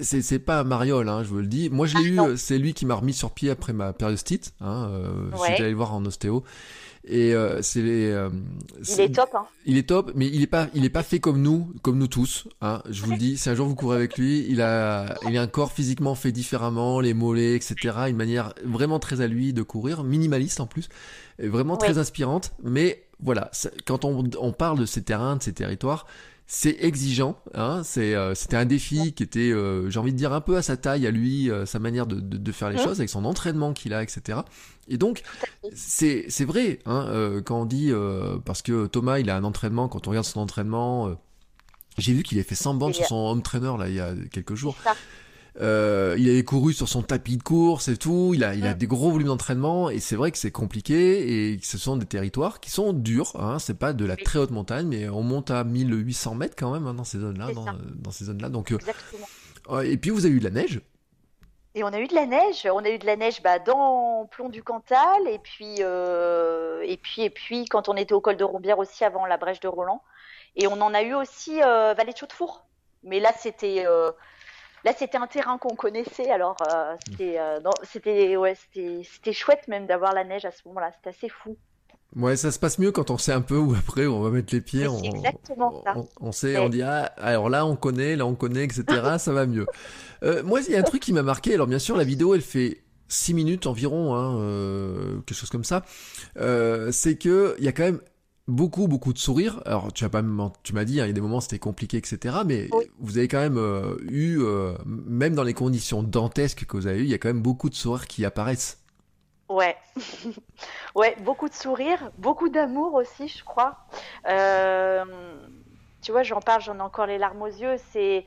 C'est, c'est pas Mariol, hein, je vous le dis. Moi, je l'ai ah, eu, c'est lui qui m'a remis sur pied après ma périostite. Hein, euh, J'étais allé le voir en ostéo. Et euh, c'est euh, il est top. Hein. Il est top, mais il est pas, il est pas fait comme nous, comme nous tous. Hein, je vous le dis. Si un jour vous courez avec lui, il a, il a un corps physiquement fait différemment, les mollets, etc. Une manière vraiment très à lui de courir, minimaliste en plus, et vraiment très inspirante. Mais voilà, quand on, on parle de ces terrains, de ces territoires, c'est exigeant, hein, c'est euh, c'était un défi qui était, euh, j'ai envie de dire un peu à sa taille, à lui, euh, sa manière de, de, de faire les choses, avec son entraînement qu'il a, etc. Et donc c'est c'est vrai, hein, quand on dit parce que Thomas il a un entraînement, quand on regarde son entraînement, j'ai vu qu'il a fait 100 bandes sur son home trainer là il y a quelques jours. Euh, il avait couru sur son tapis de course et tout. Il a, il a des gros volumes d'entraînement et c'est vrai que c'est compliqué et que ce sont des territoires qui sont durs. Hein. C'est pas de la très haute montagne, mais on monte à 1800 mètres quand même hein, dans ces zones-là, dans, ces zones-là. Donc, euh, et puis vous avez eu de la neige. Et on a eu de la neige. On a eu de la neige bah, dans Plomb du Cantal et puis euh, et puis et puis quand on était au col de Rombière aussi avant la brèche de Roland. Et on en a eu aussi Vallée de Chaudefour. Mais là c'était Là, c'était un terrain qu'on connaissait, alors euh, euh, c'était ouais, c'était chouette même d'avoir la neige à ce moment-là. C'était assez fou. Ouais, ça se passe mieux quand on sait un peu où après on va mettre les pieds. On, exactement ça. On, sait, on dit ah, alors là on connaît, là on connaît, etc. ça va mieux. Euh, moi, il y a un truc qui m'a marqué. Alors bien sûr, la vidéo, elle fait 6 minutes environ, hein, quelque chose comme ça. c'est que il y a quand même beaucoup, beaucoup de sourires. Alors, tu as pas, tu m'as dit, hein, il y a des moments c'était compliqué, etc. Mais vous avez quand même euh, eu, euh, même dans les conditions dantesques que vous avez eues, il y a quand même beaucoup de sourires qui apparaissent. Ouais, ouais, beaucoup de sourires, beaucoup d'amour aussi, je crois. Euh, tu vois, j'en parle, j'en ai encore les larmes aux yeux. C'est,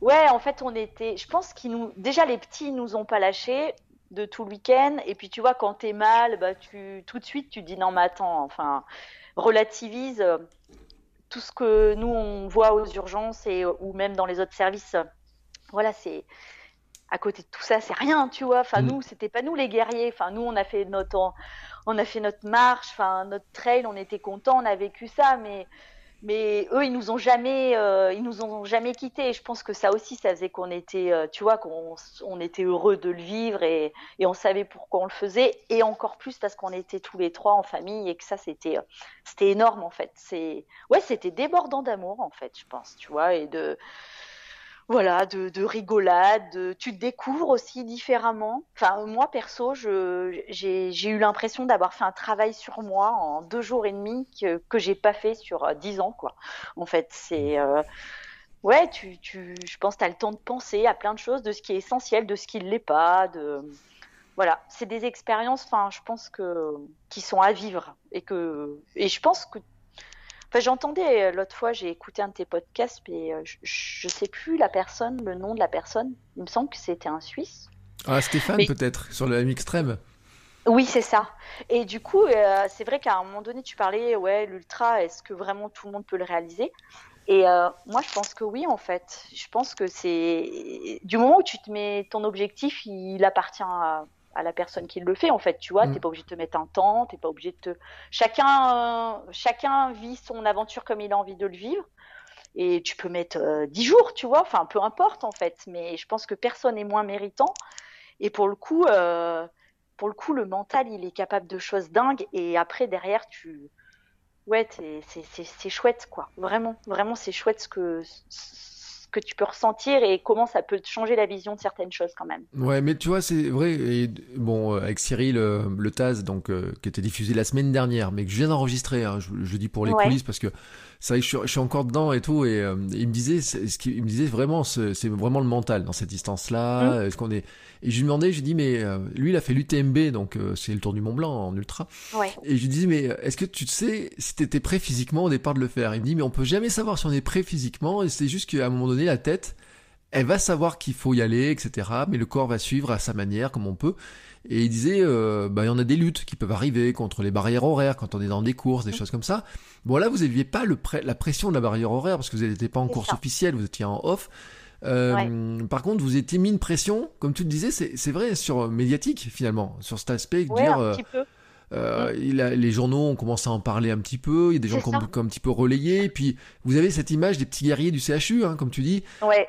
ouais, en fait, on était, je pense qu'ils nous, déjà les petits nous ont pas lâchés de tout le week-end. Et puis, tu vois, quand t'es mal, bah, tu, tout de suite, tu dis non, mais attends, enfin, relativise euh, tout ce que nous on voit aux urgences et ou même dans les autres services. Voilà, c'est à côté de tout ça, c'est rien, tu vois. Enfin, mm. nous, c'était pas nous les guerriers. Enfin, nous, on a fait notre, on a fait notre marche, enfin, notre trail, on était content, on a vécu ça, mais mais eux, ils nous ont jamais, euh, ils nous ont jamais quittés. Et je pense que ça aussi, ça faisait qu'on était, euh, tu vois, qu'on on était heureux de le vivre et, et, on savait pourquoi on le faisait. Et encore plus parce qu'on était tous les trois en famille et que ça, c'était, euh, c'était énorme en fait. C'est, ouais, c'était débordant d'amour en fait, je pense, tu vois, et de, voilà, de, de rigolade. tu te découvres aussi différemment. Enfin, moi perso, j'ai eu l'impression d'avoir fait un travail sur moi en deux jours et demi que que j'ai pas fait sur euh, dix ans, quoi. En fait, c'est euh, ouais, tu, tu, je pense, tu as le temps de penser à plein de choses, de ce qui est essentiel, de ce qui ne l'est pas, de voilà, c'est des expériences, enfin, je pense que qui sont à vivre et que et je pense que j'entendais euh, l'autre fois, j'ai écouté un de tes podcasts, mais euh, je, ne sais plus la personne, le nom de la personne. Il me semble que c'était un Suisse. Ah, Stéphane, peut-être, sur le M extrême. Oui, c'est ça. Et du coup, euh, c'est vrai qu'à un moment donné, tu parlais, ouais, l'ultra, est-ce que vraiment tout le monde peut le réaliser? Et moi, je pense que oui, en fait. Je pense que c'est du moment où tu te mets ton objectif, il appartient à à la personne qui le fait en fait tu vois tu mm. t'es pas obligé de te mettre un temps t'es pas obligé de te chacun euh, chacun vit son aventure comme il a envie de le vivre. Et tu peux mettre euh, dix jours tu vois enfin peu importe en fait. Mais je pense que personne n'est moins méritant. Et pour le coup euh, pour le coup le mental il est capable de choses dingues. Et après derrière tu ouais c'est chouette quoi. Vraiment vraiment c'est chouette ce que que tu peux ressentir et comment ça peut changer la vision de certaines choses quand même. Ouais, mais tu vois, c'est vrai. Et bon, euh, avec Cyril euh, Le Taz, donc euh, qui était diffusé la semaine dernière, mais que je viens d'enregistrer. Hein, je, dis pour les coulisses parce que c'est vrai que je, suis encore dedans et tout. Et il me disait, ce qu'il me disait vraiment, c'est vraiment le mental dans cette distance-là. Mmh. Est-ce qu'on est et je lui demandais, je lui dis mais lui il a fait l'UTMB, donc c'est le Tour du Mont Blanc en ultra. Ouais. Et je lui disais mais est-ce que tu sais si t'étais prêt physiquement au départ de le faire? Il me dit mais on peut jamais savoir si on est prêt physiquement. Et c'est juste qu'à un moment donné la tête, elle va savoir qu'il faut y aller, etc. Mais le corps va suivre à sa manière, comme on peut. Et il disait, euh, bah, il y en a des luttes qui peuvent arriver contre les barrières horaires quand on est dans des courses, des choses comme ça. Bon là, vous n'aviez pas le la pression de la barrière horaire parce que vous n'étiez pas en course officielle, vous étiez en off. Euh, par contre, vous étiez mis une pression, comme tu le disais, c'est vrai, sur médiatique finalement, sur cet aspect, dire, un petit peu. Euh, il a, les journaux ont commencé à en parler un petit peu. Il y a des gens qui ont, un petit peu relayé. Et puis, vous avez cette image des petits guerriers du CHU, hein, comme tu dis,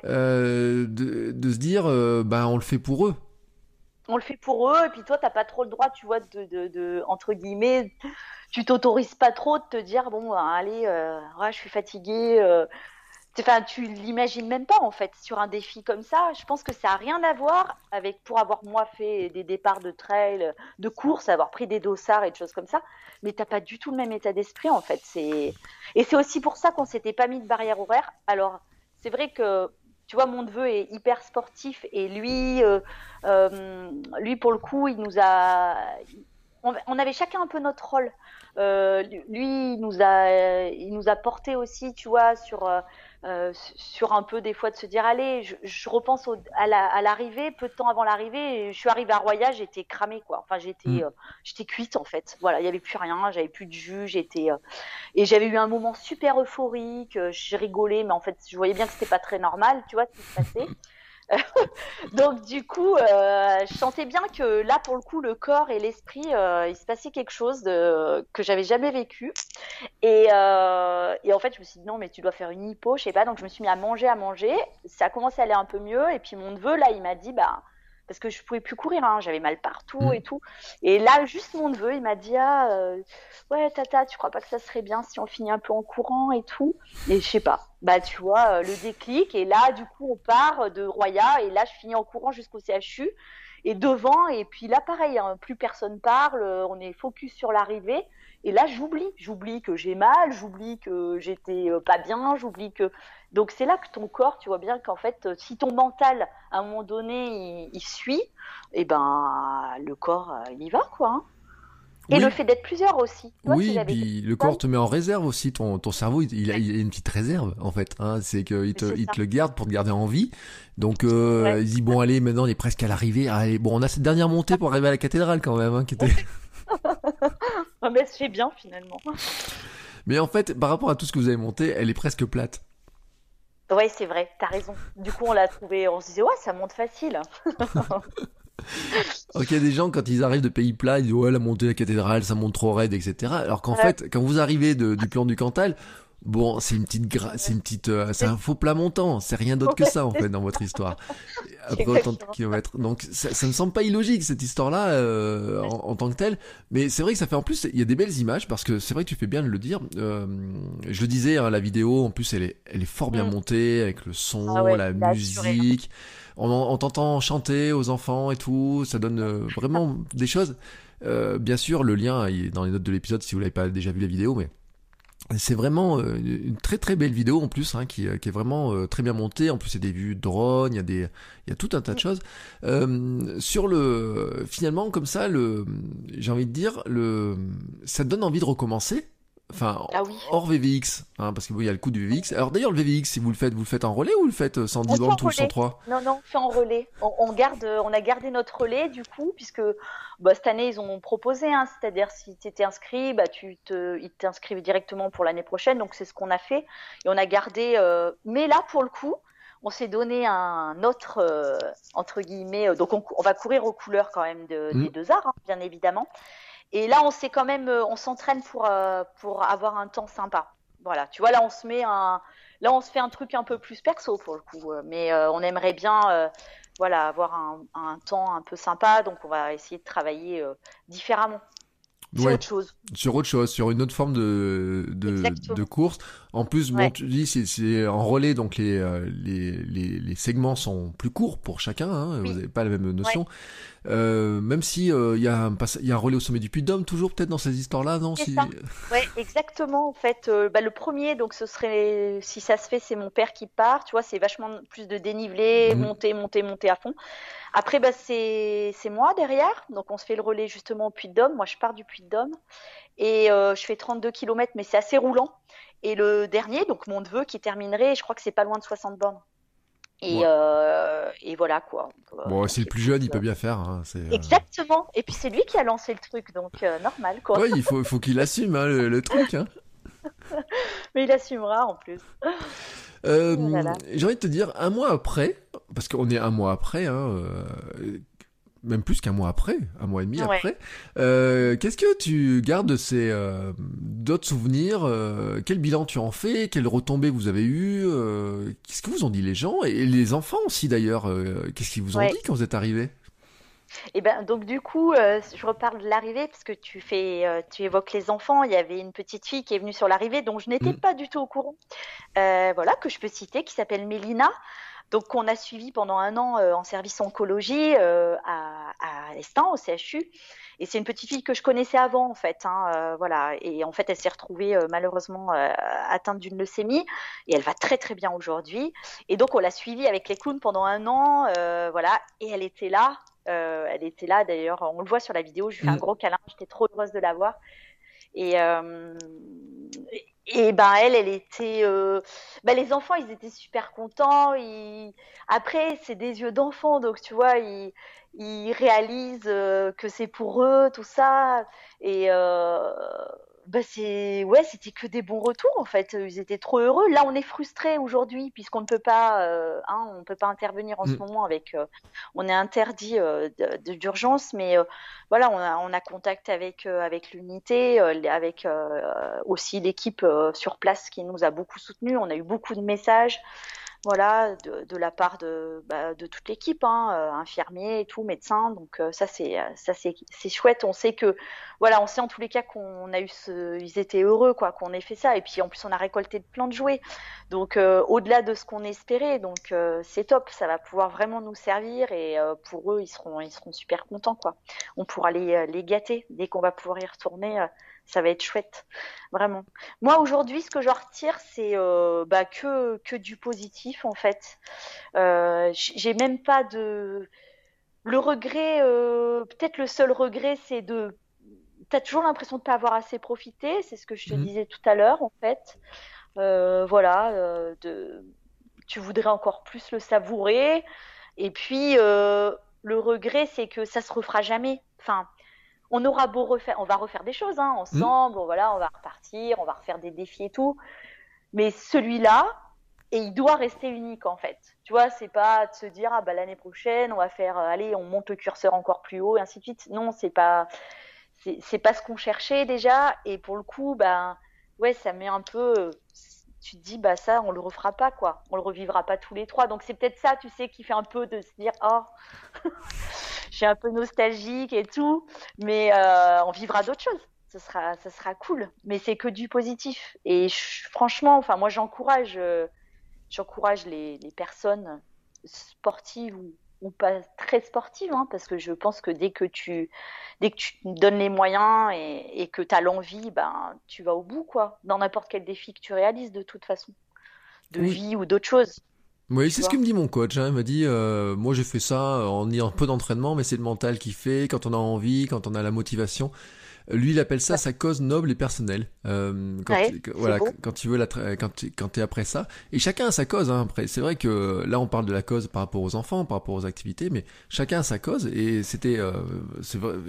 euh, de, de, se dire, euh, ben, on le fait pour eux. On le fait pour eux. Et puis, toi, t'as pas trop le droit, tu vois, de, de, de entre guillemets, tu t'autorises pas trop de te dire, bon, ben, allez, ouais, je suis fatigué Enfin, tu l'imagines même pas en fait sur un défi comme ça. Je pense que ça a rien à voir avec pour avoir moi fait des départs de trail, de course, avoir pris des dossards et des choses comme ça. Mais t'as pas du tout le même état d'esprit en fait. Et c'est aussi pour ça qu'on s'était pas mis de barrière horaire. Alors c'est vrai que tu vois mon neveu est hyper sportif et lui, euh, euh, lui pour le coup, il nous a on, avait chacun un peu notre rôle. Euh, lui, il nous a, il nous a porté aussi, tu vois, sur euh, sur un peu des fois de se dire allez, je, repense à l'arrivée, peu de temps avant l'arrivée, je suis arrivée à Roya, j'étais cramée quoi. Enfin j'étais mm. euh, j'étais cuite en fait. Voilà, il y avait plus rien, j'avais plus de jus, j'étais euh, et j'avais eu un moment super euphorique, j'ai rigolé, mais en fait je voyais bien que c'était pas très normal, tu vois ce qui se passait. Donc du coup, euh, je sentais bien que là, pour le coup, le corps et l'esprit, euh, il se passait quelque chose de, que j'avais jamais vécu. Et, euh, et, en fait, je me suis dit non, mais tu dois faire une hypo, je sais pas. Donc je me suis mis à manger, à manger. Ça a commencé à aller un peu mieux. Et puis mon neveu, là, il m'a dit, bah parce que je pouvais plus courir, hein, j'avais mal partout mm. et tout. Et là, juste mon neveu, il m'a dit ah ouais tata, tu crois pas que ça serait bien si on finit un peu en courant et tout? Et je sais pas. Bah tu vois euh, le déclic et là du coup on part de Roya et là je finis en courant jusqu'au CHU et devant et puis là pareil, hein, plus personne parle, on est focus sur l'arrivée. Et là, j'oublie, j'oublie que j'ai mal, j'oublie que j'étais euh, pas bien, j'oublie que. Donc c'est là que ton corps, tu vois bien qu'en fait, euh, si ton mental, à un moment donné, il, suit, et eh ben le corps, euh, il y va quoi. Hein. Et le fait d'être plusieurs aussi. oui, puis le corps te met en réserve aussi. Ton, ton cerveau, il, a, une petite réserve en fait. Hein. C'est qu'il te, il te le garde pour te garder en vie. Donc il dit bon allez, maintenant on est presque à l'arrivée. Allez, bon on a cette dernière montée pour arriver à la cathédrale quand même, hein, qui était. mais c'est bien finalement. Mais en fait, par rapport à tout ce que vous avez monté, elle est presque plate. Ouais, c'est vrai, t'as raison. Du coup, on l'a trouvé, on se disait, ouais, ça monte facile. ok, des gens, quand ils arrivent de pays plats, ils disent, ouais, la montée de la cathédrale, ça monte trop raide, etc. Alors qu'en fait, quand vous arrivez du plan du Cantal, Bon, c'est une petite, gra... c'est une petite, euh, c'est un faux plat montant. C'est rien d'autre que ça en fait dans votre histoire. Après autant de kilomètres, donc ça, ça me semble pas illogique cette histoire-là euh, en, en, tant que telle. Mais c'est vrai que ça fait en plus, il y a des belles images parce que c'est vrai que tu fais bien de le dire. Euh, je le disais, hein, la vidéo en plus elle est, elle est fort bien mm. montée avec le son, ah la musique. On, on t'entend chanter aux enfants et tout. Ça donne euh, vraiment des choses. Euh, bien sûr, le lien est dans les notes de l'épisode si vous l'avez pas déjà vu la vidéo, mais c'est vraiment euh, une très très belle vidéo en plus hein, qui, qui, est vraiment euh, très bien montée. En plus, il y a des vues drone, il y a des il y a tout un tas de choses. Euh, sur le finalement comme ça, le j'ai envie de dire le ça donne envie de recommencer Enfin, ah hors VVX, hein, parce qu'il y a le coup du VVX. Alors d'ailleurs, le VVX, si vous le faites, vous le faites en relais ou vous le faites 110 bandes ou 103 Non, non, on fait en relais. On, garde, on a gardé notre relais du coup, puisque bah, cette année ils ont proposé, hein, c'est-à-dire si tu étais inscrit, bah, tu te, ils t'inscrivent directement pour l'année prochaine. Donc c'est ce qu'on a fait et on a gardé. Euh... Mais là, pour le coup, on s'est donné un autre euh, entre guillemets. Euh, donc on, on, va courir aux couleurs quand même de, mmh. des deux arts, hein, bien évidemment. Et là, on s'est quand même, euh, on s'entraîne pour euh, pour avoir un temps sympa. Voilà, tu vois, là, on se met un, là, on se fait un truc un peu plus perso pour le coup, euh, mais on aimerait bien, voilà, avoir un, un, temps un peu sympa, donc on va essayer de travailler différemment. Sur autre chose. Sur autre chose, sur une autre forme de, de, de course. En plus, bon, tu dis, c'est en relais, donc les, les, les, les, segments sont plus courts pour chacun, hein, vous n'avez pas la même notion. Euh, même si il euh, y, a un, y a un relais au sommet du Puy de Dôme, toujours peut-être dans ces histoires-là, non si... Ouais, exactement. En fait, euh, bah, le premier, donc ce serait, si ça se fait, c'est mon père qui part. Tu vois, c'est vachement plus de dénivelé, mhm. monter, monter, monter à fond. Après, bah, c'est moi derrière. Donc on se fait le relais justement au Puy de Dôme. Moi, je pars du Puy de Dôme et je fais 32 km, mais c'est assez roulant. Et le dernier, donc mon neveu qui terminerait, je crois que c'est pas loin de 60 bornes. Et, euh, et, voilà quoi. Bon, c'est le plus jeune, il peut bien faire. Hein, euh, Exactement. Et puis c'est lui qui a lancé le truc, donc euh, normal quoi. Oui, il faut, faut qu'il assume hein, le, truc. Hein. Mais il assumera en plus. J'ai envie de te dire, un mois après, parce qu'on est un mois après, hein, même plus qu'un mois après, un mois et demi après. Euh, Qu'est-ce que tu gardes de ces euh, d'autres souvenirs euh, Quel bilan tu en fais Quelles retombées vous avez eues euh, Qu'est-ce que vous ont dit les gens et les enfants aussi d'ailleurs Qu'est-ce qu'ils vous ont dit quand vous êtes arrivés? Et eh ben donc du coup, je reparle de l'arrivée parce que tu fais, tu évoques les enfants. Il y avait une petite fille qui est venue sur l'arrivée, dont je n'étais mm. pas du tout au courant. voilà que je peux citer, qui s'appelle Mélina. Donc qu'on a suivi pendant un an euh, en service oncologie euh, à, à au CHU. Et c'est une petite fille que je connaissais avant en fait, hein, euh, voilà. Et en fait, elle s'est retrouvée malheureusement atteinte d'une leucémie et elle va très très bien aujourd'hui. Et donc on l'a suivie avec les clowns pendant un an, voilà. Et elle était là, elle était là d'ailleurs. On le voit sur la vidéo. Je lui fais un mm. gros câlin. J'étais trop heureuse de la voir. Et, et ben elle, elle était. Euh... Ben, les enfants, ils étaient super contents. Ils... Après, c'est des yeux d'enfant, donc tu vois, ils, ils réalisent euh, que c'est pour eux, tout ça. Et euh bah c'est ouais, c'était que des bons retours en fait. Ils étaient trop heureux. Là, on est frustrés aujourd'hui puisqu'on ne peut pas, euh, hein, on peut pas intervenir en ce mm. moment avec, euh, on est interdit euh, d'urgence, mais voilà, on a, on a contact avec avec l'unité, avec aussi l'équipe sur place qui nous a beaucoup soutenus. On a eu beaucoup de messages voilà, de, de, la part de, bah, de toute l'équipe, hein, euh, infirmiers et tout, médecins. Donc euh, ça c'est ça c'est chouette. On sait que voilà, on sait en tous les cas qu'on a eu ce, ils étaient heureux quoi, qu'on ait fait ça. Et puis en plus on a récolté de plein de jouets. Donc euh, au-delà de ce qu'on espérait, donc c'est top. Ça va pouvoir vraiment nous servir et pour eux ils seront ils seront super contents quoi. On pourra les les gâter dès qu'on va pouvoir y retourner ça va être chouette, vraiment. Moi aujourd'hui, ce que je retire, c'est euh, bah, que que du positif en fait. Euh, J'ai même pas de le regret. Euh, Peut-être le seul regret, c'est de. T'as toujours l'impression de pas avoir assez profité. C'est ce que je te mmh. disais tout à l'heure en fait. Voilà, de tu voudrais encore plus le savourer. Et puis le regret, c'est que ça se refera jamais. Enfin, on aura beau refaire, on va refaire des choses hein, ensemble, mmh. voilà, on va repartir, on va refaire des défis et tout. Mais celui-là, et il doit rester unique en fait. Tu vois, c'est pas de se dire ah bah l'année prochaine on va faire, euh, allez, on monte le curseur encore plus haut et ainsi de suite. Non, c'est pas, c'est pas ce qu'on cherchait déjà. Et pour le coup, ben ouais, ça met un peu. Tu te dis, bah ça, on le refera pas, quoi. On le revivra pas tous les trois. Donc c'est peut-être ça, tu sais, qui fait un peu de se dire, oh, je suis un peu nostalgique et tout, mais on vivra d'autres choses ce sera, sera cool. Mais c'est que du positif. Et franchement, enfin, moi, j'encourage, euh, j'encourage les, les, personnes sportives ou, ou pas très sportives, hein, parce que je pense que dès que tu, dès que tu donnes les moyens et, et que tu as l'envie, ben, tu vas au bout, quoi. Dans n'importe quel défi que tu réalises, de toute façon, de vie ou d'autres choses. Oui, c'est ce que me dit mon coach. Hein. Il m'a dit, euh, moi j'ai fait ça en ayant un peu d'entraînement, mais c'est le mental qui fait, quand on a envie, quand on a la motivation. Lui, il appelle ça sa cause noble et personnelle. Euh, quand, voilà, quand tu veux la, quand tu quand es après ça. Et chacun a sa cause. Hein, après, c'est vrai que là, on parle de la cause par rapport aux enfants, par rapport aux activités, mais chacun a sa cause. Et c'était, euh,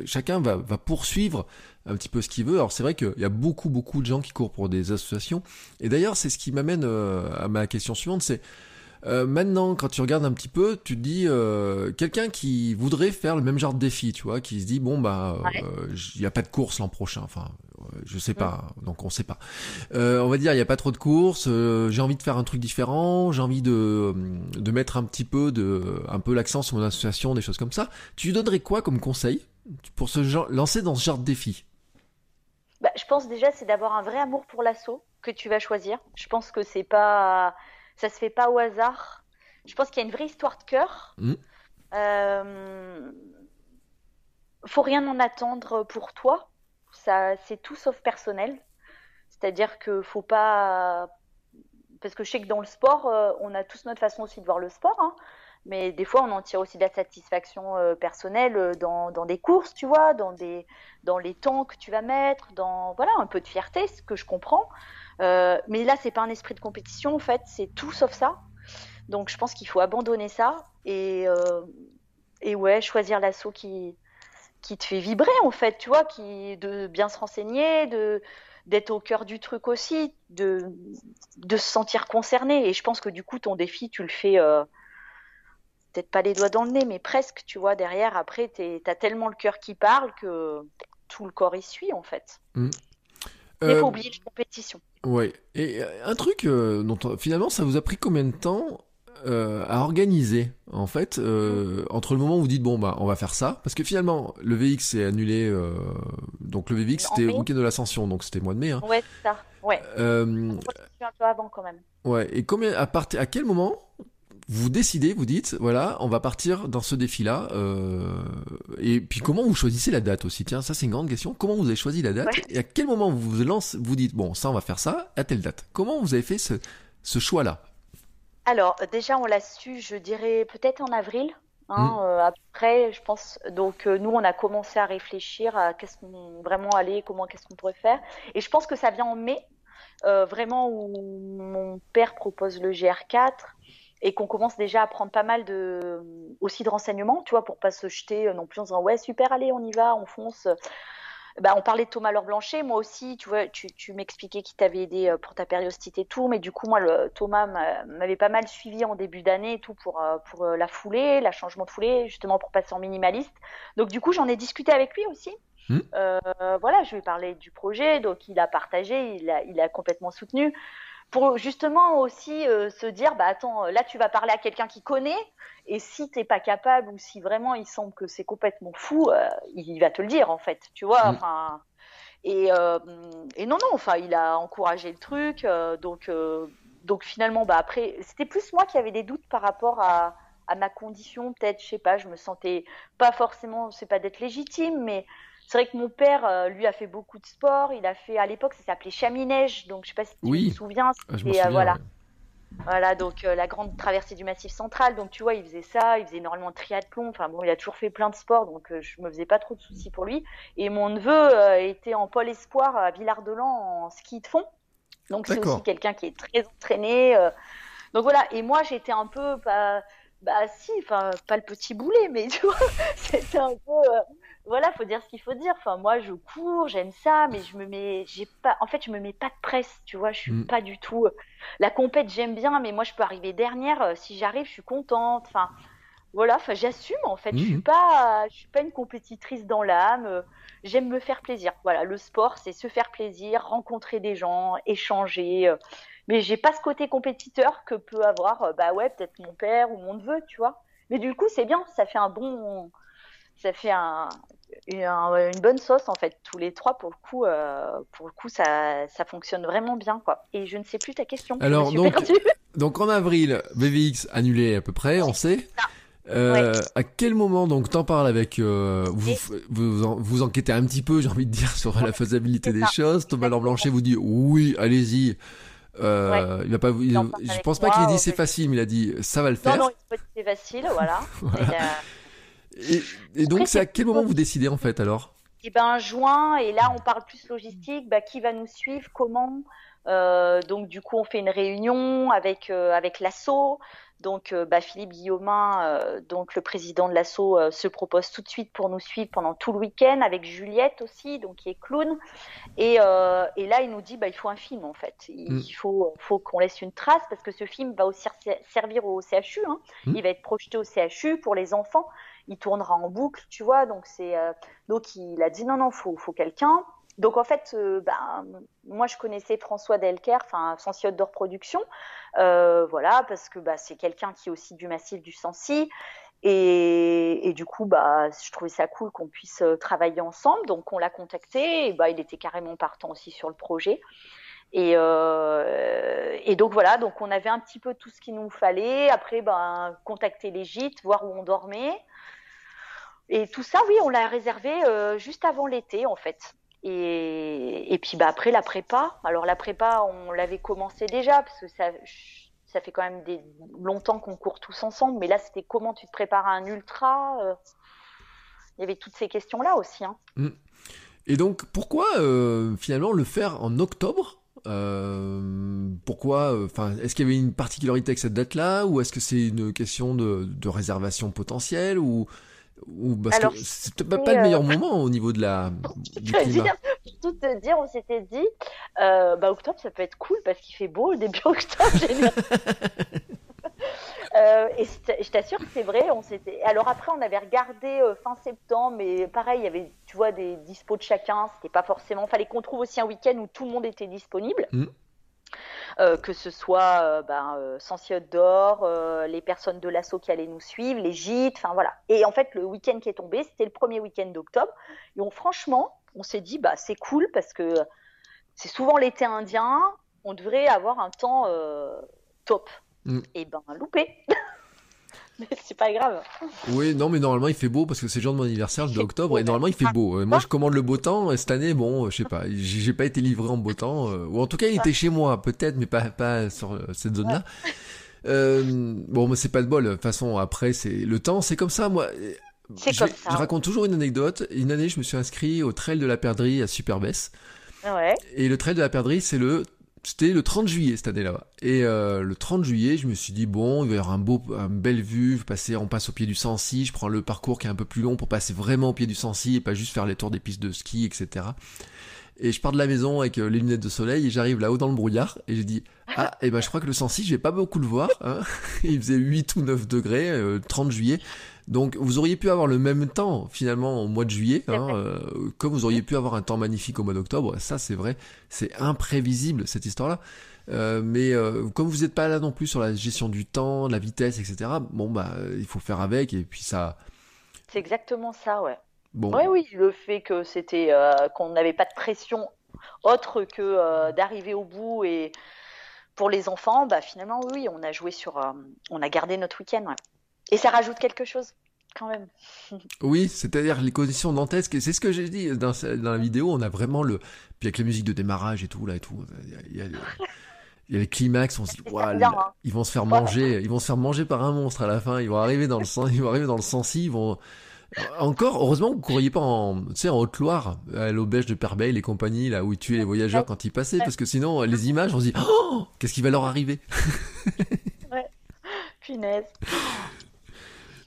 chacun va, va poursuivre un petit peu ce qu'il veut. Alors c'est vrai qu'il y a beaucoup beaucoup de gens qui courent pour des associations. Et d'ailleurs, c'est ce qui m'amène euh, à ma question suivante, c'est euh, maintenant, quand tu regardes un petit peu, tu te dis euh, quelqu'un qui voudrait faire le même genre de défi, tu vois, qui se dit bon bah euh, il n'y a pas de course l'an prochain, enfin je sais pas, donc on sait pas. on va dire il n'y a pas trop de courses, j'ai envie de faire un truc différent, j'ai envie de de mettre un petit peu de un peu l'accent sur mon association, des choses comme ça. Tu lui donnerais quoi comme conseil pour se genre, lancer dans ce genre de défi? Bah, je pense déjà c'est d'avoir un vrai amour pour l'assaut que tu vas choisir. Je pense que c'est pas ça se fait pas au hasard. Je pense qu'il y a une vraie histoire de cœur. Mm. Euh, faut rien en attendre pour toi. Ça, c'est tout sauf personnel. C'est-à-dire que faut pas, parce que je sais que dans le sport, euh, on a tous notre façon aussi de voir le sport. Hein. Mais des fois, on en tire aussi de la satisfaction euh, personnelle euh, dans, dans, des courses, tu vois, dans, des, dans les temps que tu vas mettre, dans voilà, un peu de fierté, ce que je comprends. Euh, mais là, c'est pas un esprit de compétition, en fait, c'est tout sauf ça. Donc, je pense qu'il faut abandonner ça et, euh, et ouais, choisir l'assaut qui, qui te fait vibrer, en fait, tu vois, qui, de bien se renseigner, de d'être au cœur du truc aussi, de, de se sentir concerné. Et je pense que du coup, ton défi, tu le fais euh, peut-être pas les doigts dans le nez, mais presque, tu vois, derrière, après, tu as tellement le cœur qui parle que tout le corps y suit, en fait. Mmh. Mais faut oublier la compétition. Ouais. Et euh, un truc euh, dont finalement ça vous a pris combien de temps euh, à organiser en fait entre le moment où vous dites bon bah on va faire ça? Parce que finalement le VX est annulé donc le VX c'était au week-end de l'ascension donc c'était mois de mai. Hein. Ouais c'est ça. Ouais. un peu avant quand même. Ouais. Et combien à partir à quel moment vous décidez, vous dites, voilà, on va partir dans ce défi-là. Euh, et puis comment vous choisissez la date aussi? Tiens, ça c'est une grande question. Comment vous avez choisi la date Et à quel moment vous vous lancez, vous dites, bon, ça on va faire ça à telle date? Comment vous avez fait ce, ce choix-là? Alors déjà, on l'a su, je dirais peut-être en avril. Hein, mmh. euh, après, je pense. Donc euh, nous, on a commencé à réfléchir à qu'est-ce qu'on vraiment aller, comment qu'est-ce qu'on pourrait faire. Et je pense que ça vient en mai, vraiment où mon père propose le GR4 et qu'on commence déjà à prendre pas mal de aussi de renseignements, tu vois, pour pas se jeter euh, non plus en disant ouais super allez on y va, on fonce. Bah, on parlait de Thomas Laure Blanchet, moi aussi, tu vois, tu, tu m'expliquais qui t'avait aidé euh, pour ta périostite et tout, mais du coup, moi, le, Thomas m'avait pas mal suivi en début d'année et tout pour, euh, pour la foulée, la changement de foulée, justement pour passer en minimaliste. Donc, du coup, j'en ai discuté avec lui aussi. Mmh. Euh, voilà, je lui ai parlé du projet, donc il a partagé, il a, il a complètement soutenu pour justement aussi euh, se dire bah attends là tu vas parler à quelqu'un qui connaît et si t'es pas capable ou si vraiment il semble que c'est complètement fou euh, il va te le dire en fait tu vois mm. enfin et, euh, et non non enfin il a encouragé le truc donc donc finalement bah après c'était plus moi qui avais des doutes par rapport à à ma condition peut-être je sais pas je me sentais pas forcément c'est pas d'être légitime mais c'est vrai que mon père, euh, lui, a fait beaucoup de sport. Il a fait, à l'époque, ça s'appelait Chaminège. Donc, je sais pas si tu te souviens. Ah, je souviens voilà. Voilà, donc euh, la grande traversée du Massif Central. Donc, tu vois, il faisait ça. Il faisait énormément de triathlon. Enfin, bon, il a toujours fait plein de sports. Donc, euh, je me faisais pas trop de soucis pour lui. Et mon neveu était en pôle espoir à Villard-de-Lans en ski de fond. Donc, c'est aussi quelqu'un qui est très entraîné. Donc, voilà. Et moi, j'étais un peu. Bah, bah si, enfin, pas le petit boulet, mais tu vois, c'était un peu voilà, faut dire ce qu'il faut dire. Enfin, moi, je cours, j'aime ça, mais je me mets, j'ai pas, en fait, je me mets pas de presse, tu vois. Je suis mm. pas du tout. La compète, j'aime bien, mais moi, je peux arriver dernière. Euh, si j'arrive, je suis contente. Enfin, voilà, enfin j'assume en fait. Je suis Mhm. pas, je suis pas une compétitrice dans l'âme. euh, J'aime me faire plaisir. Voilà, le sport, c'est se faire plaisir, rencontrer des gens, échanger. euh, Mais j'ai pas ce côté compétiteur que peut avoir, euh, bah ouais, peut-être mon père ou mon neveu, tu vois. Mais du coup, c'est bien, ça fait un bon, ça fait un, une, un- une bonne sauce en fait. Tous les trois, pour le coup, euh, pour le coup, ça, ça fonctionne vraiment bien, quoi. Et je ne sais plus ta question. Alors, donc, en avril, VVX annulé à peu près, on sait. Euh, À quel moment donc t'en parles avec euh, vous, vous en- vous enquêtez un petit peu, j'ai envie de dire sur la faisabilité des choses. Thomas Blanchet vous dit oui, allez-y. Euh, il va pas, il- Il je pense pas qu'il ait dit c'est facile, mais il a dit ça va le Non, faire. non, c'est facile, voilà. Voilà. Et, Et, et donc c'est à quel moment vous décidez en fait alors? Et ben juin, et là on parle plus logistique, bah, qui va nous suivre, comment? Euh, donc du coup on fait une réunion avec euh, avec l'asso. Donc euh, bah, Philippe Guillaumin, euh, donc le président de l'asso, se propose tout de suite pour nous suivre pendant tout le week-end avec Juliette aussi, donc qui est clown. Et, et là il nous dit bah il faut un film en fait. Il Mm. faut faut qu'on laisse une trace parce que ce film va aussi ser- servir au CHU. Hein. Mm. Il va être projeté au CHU pour les enfants. Il tournera en boucle, tu vois. Donc c'est euh, donc il a dit non, non, faut, faut quelqu'un. Donc en fait, euh, ben, moi je connaissais François Delker, enfin Sensiote de reproduction, euh, voilà, parce que bah, c'est quelqu'un qui est aussi du massif du Sancy. Et, et du coup, bah, je trouvais ça cool qu'on puisse euh, travailler ensemble. Donc on l'a contacté, et bah, il était carrément partant aussi sur le projet. Et, euh, et donc voilà, donc on avait un petit peu tout ce qu'il nous fallait. Après, ben, contacter les gîtes, voir où on dormait. Et tout ça, oui, on l'a réservé euh, juste avant l'été, en fait. Et, puis bah, après, la prépa. Alors la prépa, on l'avait commencé déjà, parce que ça, ça fait quand même des, longtemps qu'on court tous ensemble. Mais là, c'était comment tu te prépares à un ultra euh, Il y avait toutes ces questions-là aussi. Hein. Et donc pourquoi finalement le faire en octobre? Euh, pourquoi Enfin, est-ce qu'il y avait une particularité avec cette date-là, ou est-ce que c'est une question de, de réservation potentielle, ou ou parce Alors, que c'est peut-être pas, le euh, meilleur moment au niveau de la du climat. dire, pour tout te dire, on s'était dit, euh, bah, octobre, ça peut être cool parce qu'il fait beau début octobre. Euh, et je t'assure que c'est vrai, on s'était. Alors après, on avait regardé euh, fin septembre, mais pareil, il y avait, tu vois, des dispos de chacun. C'était pas forcément. Fallait qu'on trouve aussi un week-end où tout le monde était disponible. Mm. Euh, que ce soit euh, ben, d'or, les personnes de l'assaut qui allaient nous suivre, les gîtes, enfin voilà. Et en fait, le week-end qui est tombé, c'était le premier week-end d'octobre. Et on, franchement, on s'est dit, bah c'est cool parce que c'est souvent l'été indien, on devrait avoir un temps top. Mm. Et ben loupé. Mais c'est pas grave. Oui, non, mais normalement il fait beau parce que c'est le jour de mon anniversaire, le 2 Il fait octobre, et normalement il fait beau. Euh, Moi je commande le beau temps, et cette année, bon, je sais pas, j'ai pas été livré en beau temps, euh, ou en tout cas il était chez moi, peut-être, mais pas, pas sur euh, cette zone-là. Euh, bon, mais c'est pas de bol. De toute façon, après, c'est le temps, c'est comme ça, moi. Je, comme ça. je raconte toujours une anecdote. Une année, je me suis inscrit au trail de la perdrix à Superbès. Ouais. Et le trail de la perdrix, c'est le, c'était le 30 juillet cette année-là. Et euh, le 30 juillet, je me suis dit bon, il va y avoir un beau, une belle vue. Passer, on passe au pied du Sancy. Je prends le parcours qui est un peu plus long pour passer vraiment au pied du Sancy et pas juste faire les tours des pistes de ski, etc. Et je pars de la maison avec euh, les lunettes de soleil et j'arrive là-haut dans le brouillard et j'ai dit ah et ben je crois que le Sancy je vais pas beaucoup le voir. Hein. Il faisait 8 ou 9 degrés, euh, 30 juillet. Donc vous auriez pu avoir le même temps finalement au mois de juillet, hein, euh, comme vous auriez pu avoir un temps magnifique au mois d'octobre. Ça c'est vrai, c'est imprévisible cette histoire-là. Euh, mais euh, comme vous n'êtes pas là non plus sur la gestion du temps, la vitesse, etc. Bon bah il faut faire avec et puis ça. C'est exactement ça, ouais. Bon. Oui, oui, le fait que c'était qu'on n'avait pas de pression autre que d'arriver au bout et pour les enfants, bah finalement oui, on a joué sur, on a gardé notre week-end, ouais. Et ça rajoute quelque chose quand même. Oui, c'est-à-dire les conditions dantesques. Et c'est ce que j'ai dit dans, la vidéo. On a vraiment le. Puis avec la musique de démarrage et tout, là et tout. Il y a, il y a le- il y a les climax, on se dit, hein. ils vont se faire manger, ils vont se faire manger par un monstre à la fin. Ils vont arriver dans le sang, ils vont arriver dans le Sancy, ils vont. Encore, heureusement que vous courriez pas en, tu sais, en Haute-Loire, à l'auberge de Perbeil, les compagnies, là où ils tuaient les voyageurs quand ils passaient, parce que sinon, les images, on se dit, oh, qu'est-ce qui va leur arriver? Punaise.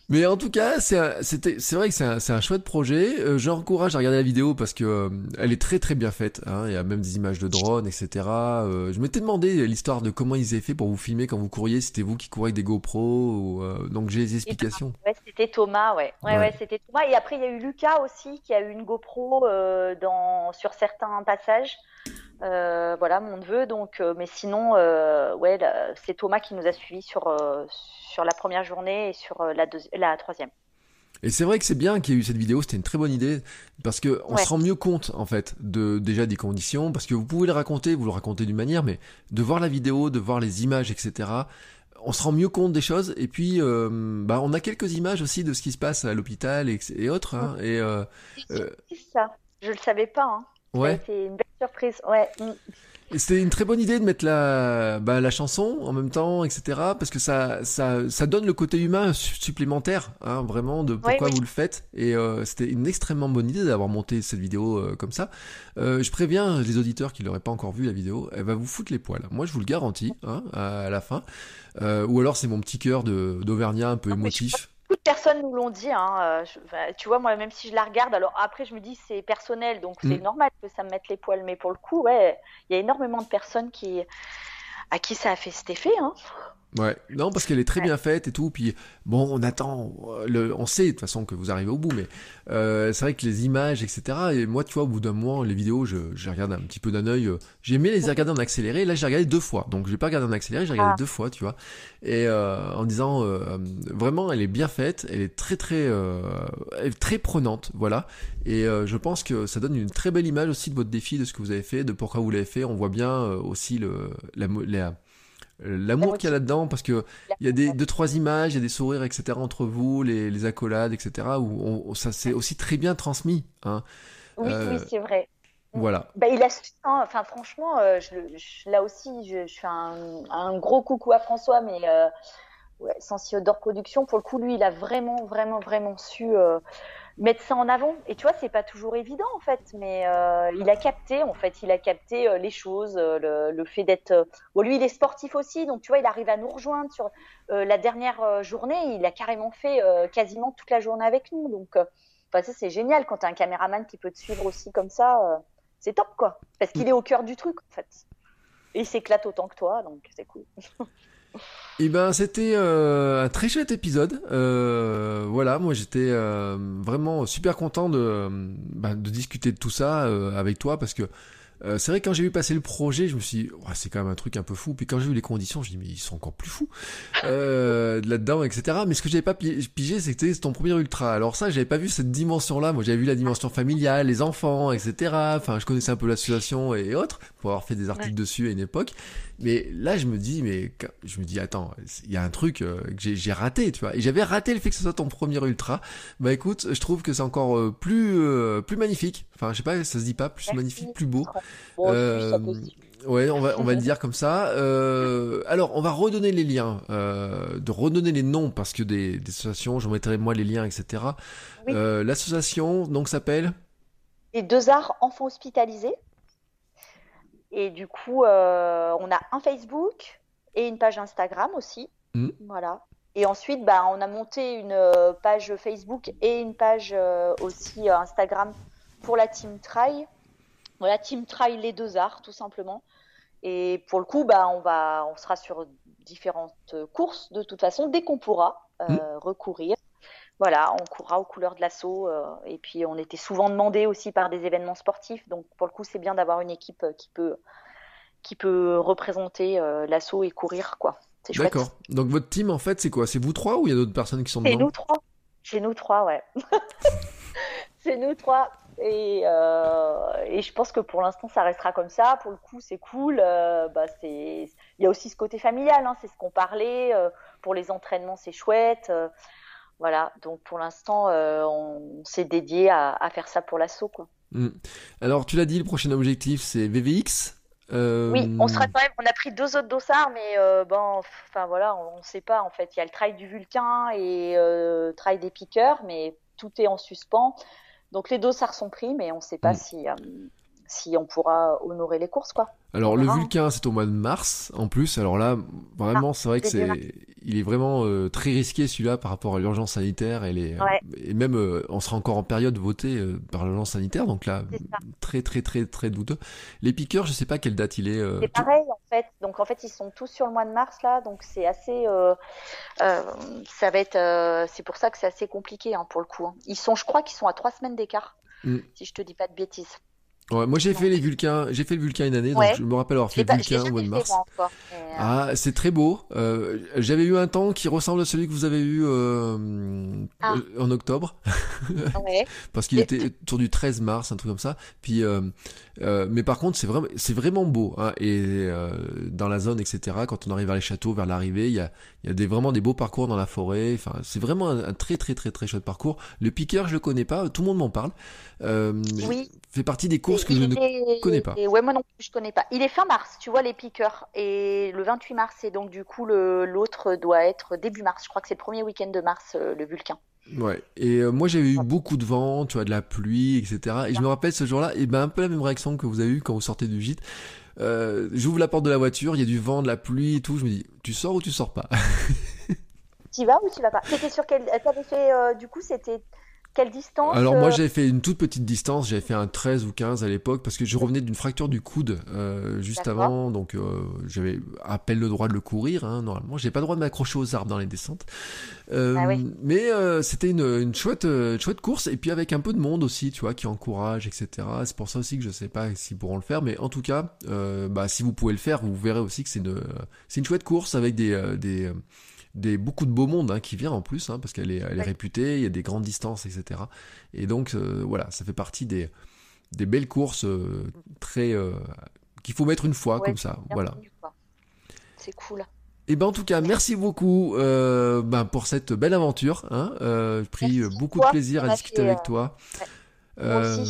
Mais en tout cas, c'est vrai que c'est un, c'est un chouette projet. Euh, J'encourage à regarder la vidéo parce que euh, elle est très très bien faite. Hein. Il y a même des images de drone, etc. Euh, je m'étais demandé l'histoire de comment ils avaient fait pour vous filmer quand vous couriez. C'était vous qui courez avec des GoPro ou, euh, donc j'ai les explications. Ouais, c'était Thomas, ouais. Ouais, Ouais. ouais, c'était Thomas. Et après, il y a eu Lucas aussi, qui a eu une GoPro euh, dans, sur certains passages. Euh, voilà, mon neveu. Donc, euh, mais sinon, euh, ouais, c'est Thomas qui nous a suivis sur, sur la première journée et sur la, la troisième. Et c'est vrai que c'est bien qu'il y ait eu cette vidéo, c'était une très bonne idée, parce que on Ouais. se rend mieux compte, en fait, de, déjà des conditions, parce que vous pouvez le raconter, vous le racontez d'une manière, mais de voir la vidéo, de voir les images, etc., on se rend mieux compte des choses, et puis, bah, on a quelques images aussi de ce qui se passe à l'hôpital et, et autres, hein, et, C'est ça. Je le savais pas. Hein. Ouais. été une belle surprise. Ouais. mm. C'était une très bonne idée de mettre la, bah, la chanson en même temps, etc. Parce que ça, ça, ça donne le côté humain su- supplémentaire, hein, vraiment, de pourquoi oui. vous le faites. Et euh, c'était une extrêmement bonne idée d'avoir monté cette vidéo euh, comme ça. Euh, je préviens les auditeurs qui l'auraient pas encore vu la vidéo, elle va vous foutre les poils. Moi, je vous le garantis, hein, à, à la fin. Ou alors c'est mon petit cœur de d'Auvergnat un peu Non, je émotif. Beaucoup de personnes nous l'ont dit. Hein. euh, je- enfin, tu vois, moi, même si je la regarde, alors après, je me dis c'est personnel, donc c'est Mm. normal que ça me mette les poils. Mais pour le coup, ouais, il y a énormément de personnes qui, à qui ça a fait cet effet. Hein. Ouais, non, parce qu'elle est très Ouais. bien faite et tout. Puis bon, on attend, euh, le, on sait de toute façon que vous arrivez au bout, mais euh, c'est vrai que les images, etc. Et moi, tu vois, au bout d'un mois, les vidéos, je, je regarde un petit peu d'un œil. euh, J'ai aimé les regarder en accéléré. Là, j'ai regardé deux fois, donc je vais pas regarder en accéléré, j'ai regardé Ah. deux fois, tu vois. Et euh, en disant, euh, vraiment, elle est bien faite, elle est très très, euh, elle est très prenante, voilà. Et euh, je pense que ça donne une très belle image aussi de votre défi, de ce que vous avez fait, de pourquoi vous l'avez fait. On voit bien euh, aussi le, la, mo- la- l'amour qu'il y a là-dedans parce que il y a des deux trois images, il y a des sourires etc entre vous, les, les accolades etc où on, ça s'est aussi très bien transmis. Hein. Oui, Euh, oui, c'est vrai. Voilà. Bah, il a su, enfin franchement, euh, je, le- je- là aussi, je, je fais un, un gros coucou à François, mais euh, ouais, Sensiodor Production, pour le coup, lui, il a vraiment, vraiment, vraiment su euh, mettre ça en avant. Et tu vois, c'est pas toujours évident en fait, mais euh, il a capté, en fait, il a capté euh, les choses, euh, le, le fait d'être. euh, Bon, lui, il est sportif aussi, donc tu vois, il arrive à nous rejoindre sur euh, la dernière euh, journée. Il a carrément fait quasiment toute la journée avec nous, donc. ça, c'est génial quand t'as un caméraman qui peut te suivre aussi comme ça. c'est top, quoi. Parce qu'il est au cœur du truc, en fait. Et il s'éclate autant que toi, donc c'est cool. Et ben c'était euh, un très chouette épisode. Euh, voilà, moi j'étais euh, vraiment super content de, bah, de discuter de tout ça avec toi parce que euh, c'est vrai que quand j'ai vu passer le projet, je me suis dit, Ouais, c'est quand même un truc un peu fou. Puis quand j'ai vu les conditions, je me dis mais ils sont encore plus fous euh, là-dedans, etc. Mais ce que j'avais pas pi- pigé, c'était ton premier ultra. Alors ça, j'avais pas vu cette dimension-là. Moi, j'avais vu la dimension familiale, les enfants, etc. Enfin, je connaissais un peu l'association et autres pour avoir fait des articles Ouais. dessus à une époque. Mais là, je me dis, mais je me dis, attends, il y a un truc euh, que j'ai- raté, tu vois. Et j'avais raté le fait que ce soit ton premier ultra. Bah écoute, je trouve que c'est encore euh, plus euh, plus magnifique. Enfin, je sais pas, ça se dit pas, plus magnifique, plus beau. Bon, Euh, Ouais, on va on va le dire comme ça. Euh, alors, on va redonner les liens, euh, de redonner les noms parce que des, des associations, j'en mettrai moi les liens, etc. Oui. L'association donc s'appelle. Les deux arts enfants hospitalisés. Et du coup, on a un Facebook et une page Instagram aussi. Mhm. Voilà. Et ensuite, bah, on a monté une page Facebook et une page aussi Instagram pour la Team Try. Voilà, Team Try les deux arts, tout simplement. Et pour le coup, bah, on, va, on sera sur différentes courses de toute façon, dès qu'on pourra euh, Mhm. recourir. Voilà, on courra aux couleurs de l'assaut. euh, et puis, on était souvent demandé aussi par des événements sportifs. Donc, pour le coup, c'est bien d'avoir une équipe euh, qui peut, qui peut représenter euh, l'assaut et courir, quoi. C'est. D'accord. Donc votre team en fait c'est quoi? C'est vous trois ou il y a d'autres personnes qui sont C'est dedans? nous trois. C'est nous trois, ouais. c'est nous trois. Et, euh, et je pense que pour l'instant, ça restera comme ça. Pour le coup, c'est cool. Euh, bah, c'est... Il y a aussi ce côté familial, hein, c'est ce qu'on parlait. Euh, pour les entraînements, c'est chouette. Voilà. Donc pour l'instant, on s'est dédié à, à faire ça pour l'assaut, quoi. Hmm. Alors tu l'as dit, le prochain objectif c'est VVX. Oui, on sera quand même. On a pris deux autres dossards, mais bon, enfin voilà, on ne sait pas en fait. Il y a le trail du Vulcain et le trail des piqueurs, mais tout est en suspens. Donc les dossards sont pris, mais on ne sait pas Mm. si euh, si on pourra honorer les courses, quoi. Alors le. Vulcain c'est au mois de mars en plus. Alors là vraiment c'est vrai que c'est il est vraiment euh, très risqué celui-là par rapport à l'urgence sanitaire et, les, Ouais. et même euh, on sera encore en période votée euh, par l'urgence sanitaire, donc là très très très très douteux. Les piqueurs, je sais pas quelle date il est. C'est tout- pareil en fait. Donc en fait, ils sont tous sur le mois de mars là, donc c'est assez. ça va être. c'est pour ça que c'est assez compliqué hein, pour le coup. hein. Ils sont, je crois, qu'ils sont à trois semaines d'écart, Mm. si je te dis pas de bêtises. Ouais, moi j'ai fait les Vulcains, j'ai fait le Vulcain une année, donc je me rappelle avoir fait le Vulcain au mois de mars. moi, encore. mais, euh, Ah, c'est très beau. Euh, J'avais eu un temps qui ressemble à celui que vous avez eu euh, Ah. euh, en octobre, ouais. parce qu'il était autour du 13 mars, un truc comme ça. Puis, euh, euh, mais par contre, c'est vraiment, c'est vraiment beau. Hein, et euh, dans la zone, etc. Quand on arrive vers les châteaux, vers l'arrivée, il y a, il y a des vraiment des beaux parcours dans la forêt. Enfin, c'est vraiment un, un très très très très chouette parcours. Le piqueur, je le connais pas. Tout le monde m'en parle. Euh, Oui. Fait partie des courses que je ne connais pas. et ouais, moi non plus, je connais pas. Il est fin mars, tu vois, les piqueurs. Et le 28 mars, et donc du coup, le- l'autre doit être début mars. Je crois que c'est le premier week-end de mars, euh, le Vulcain. Ouais. Et euh, moi j'avais eu beaucoup de vent, tu vois, de la pluie, etc. Et je me rappelle ce jour-là, et ben un peu la même réaction que vous avez eu quand vous sortez du gîte. Euh, J'ouvre la porte de la voiture, il y a du vent, de la pluie et tout. Je me dis, tu sors ou tu sors pas? Tu vas ou tu vas pas? C'était sur quel. T'avais fait, euh, du coup, c'était quelle distance Alors moi euh, j'avais fait une toute petite distance, j'avais fait un 13 ou 15 à l'époque parce que je revenais d'une fracture du coude euh, juste avant, donc euh, j'avais à peine le droit de le courir. Hein, normalement, j'ai pas le droit de m'accrocher aux arbres dans les descentes. Euh, Ah oui. Mais euh, c'était une, une chouette, euh, chouette course et puis avec un peu de monde aussi, tu vois, qui encourage, etc. C'est pour ça aussi que je sais pas s'ils pourront le faire, mais en tout cas, bah, si vous pouvez le faire, vous verrez aussi que c'est une, c'est une chouette course avec des, des, des beaucoup de beau monde hein, qui vient en plus, hein, parce qu'elle est, elle est Ouais. réputée, il y a des grandes distances, etc. Et donc euh, voilà, ça fait partie des, des belles courses euh, très euh, qu'il faut mettre une fois Ouais, comme ça. Voilà. C'est cool. Et ben en tout cas, merci beaucoup euh, ben, pour cette belle aventure. Hein. Euh, J'ai pris Merci beaucoup toi, de plaisir à discuter avec toi. ouais. Euh,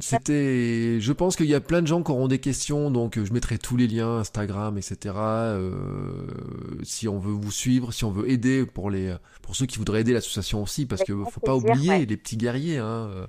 C'était, je pense qu'il y a plein de gens qui auront des questions, donc euh, je mettrai tous les liens Instagram, etc. Euh, si on veut vous suivre, si on veut aider pour les, pour ceux qui voudraient aider l'association aussi, parce que faut pas oublier ouais. les petits guerriers. Hein. euh,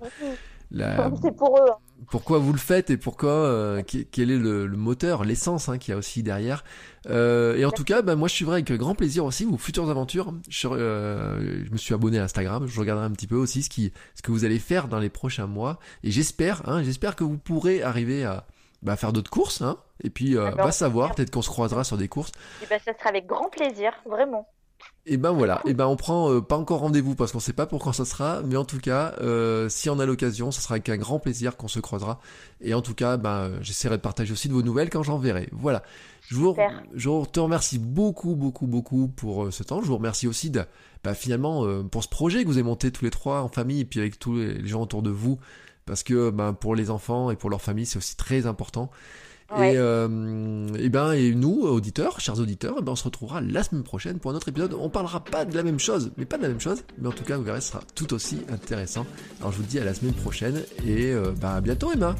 la- C'est pour eux. Pourquoi vous le faites et pourquoi euh, quel est le, le moteur, l'essence hein, qu'il y a aussi derrière. Euh, et en tout cas, bah, moi je suivrai avec grand plaisir aussi vos futures aventures. Je, euh, je me suis abonné à Instagram, je regarderai un petit peu aussi ce qui ce que vous allez faire dans les prochains mois. Et j'espère, hein, j'espère que vous pourrez arriver à bah, faire d'autres courses. Hein, et puis euh, Ah ben, va savoir, peut-être qu'on se croisera sur des courses. Et ben, ça sera avec grand plaisir, vraiment. Et ben voilà, et ben on prend euh, pas encore rendez-vous parce qu'on sait pas pour quand ça sera, mais en tout cas, euh, si on a l'occasion, ça sera avec un grand plaisir qu'on se croisera. Et en tout cas, ben j'essaierai de partager aussi de vos nouvelles quand j'en verrai. Voilà. Je vous, je vous te remercie beaucoup, beaucoup, beaucoup pour euh, ce temps. Je vous remercie aussi de, bah, finalement, euh, pour ce projet que vous avez monté tous les trois en famille et puis avec tous les les gens autour de vous, parce que ben pour les enfants et pour leur famille, c'est aussi très important. Ouais. Et, euh, et ben et nous auditeurs, chers auditeurs, eh ben on se retrouvera la semaine prochaine pour un autre épisode. On parlera pas de la même chose, mais pas de la même chose, mais en tout cas vous verrez, ce sera tout aussi intéressant. Alors je vous dis à la semaine prochaine et euh, bah, à bientôt Emma.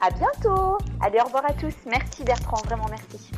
À bientôt. Allez, au revoir à tous. Merci Bertrand, vraiment merci.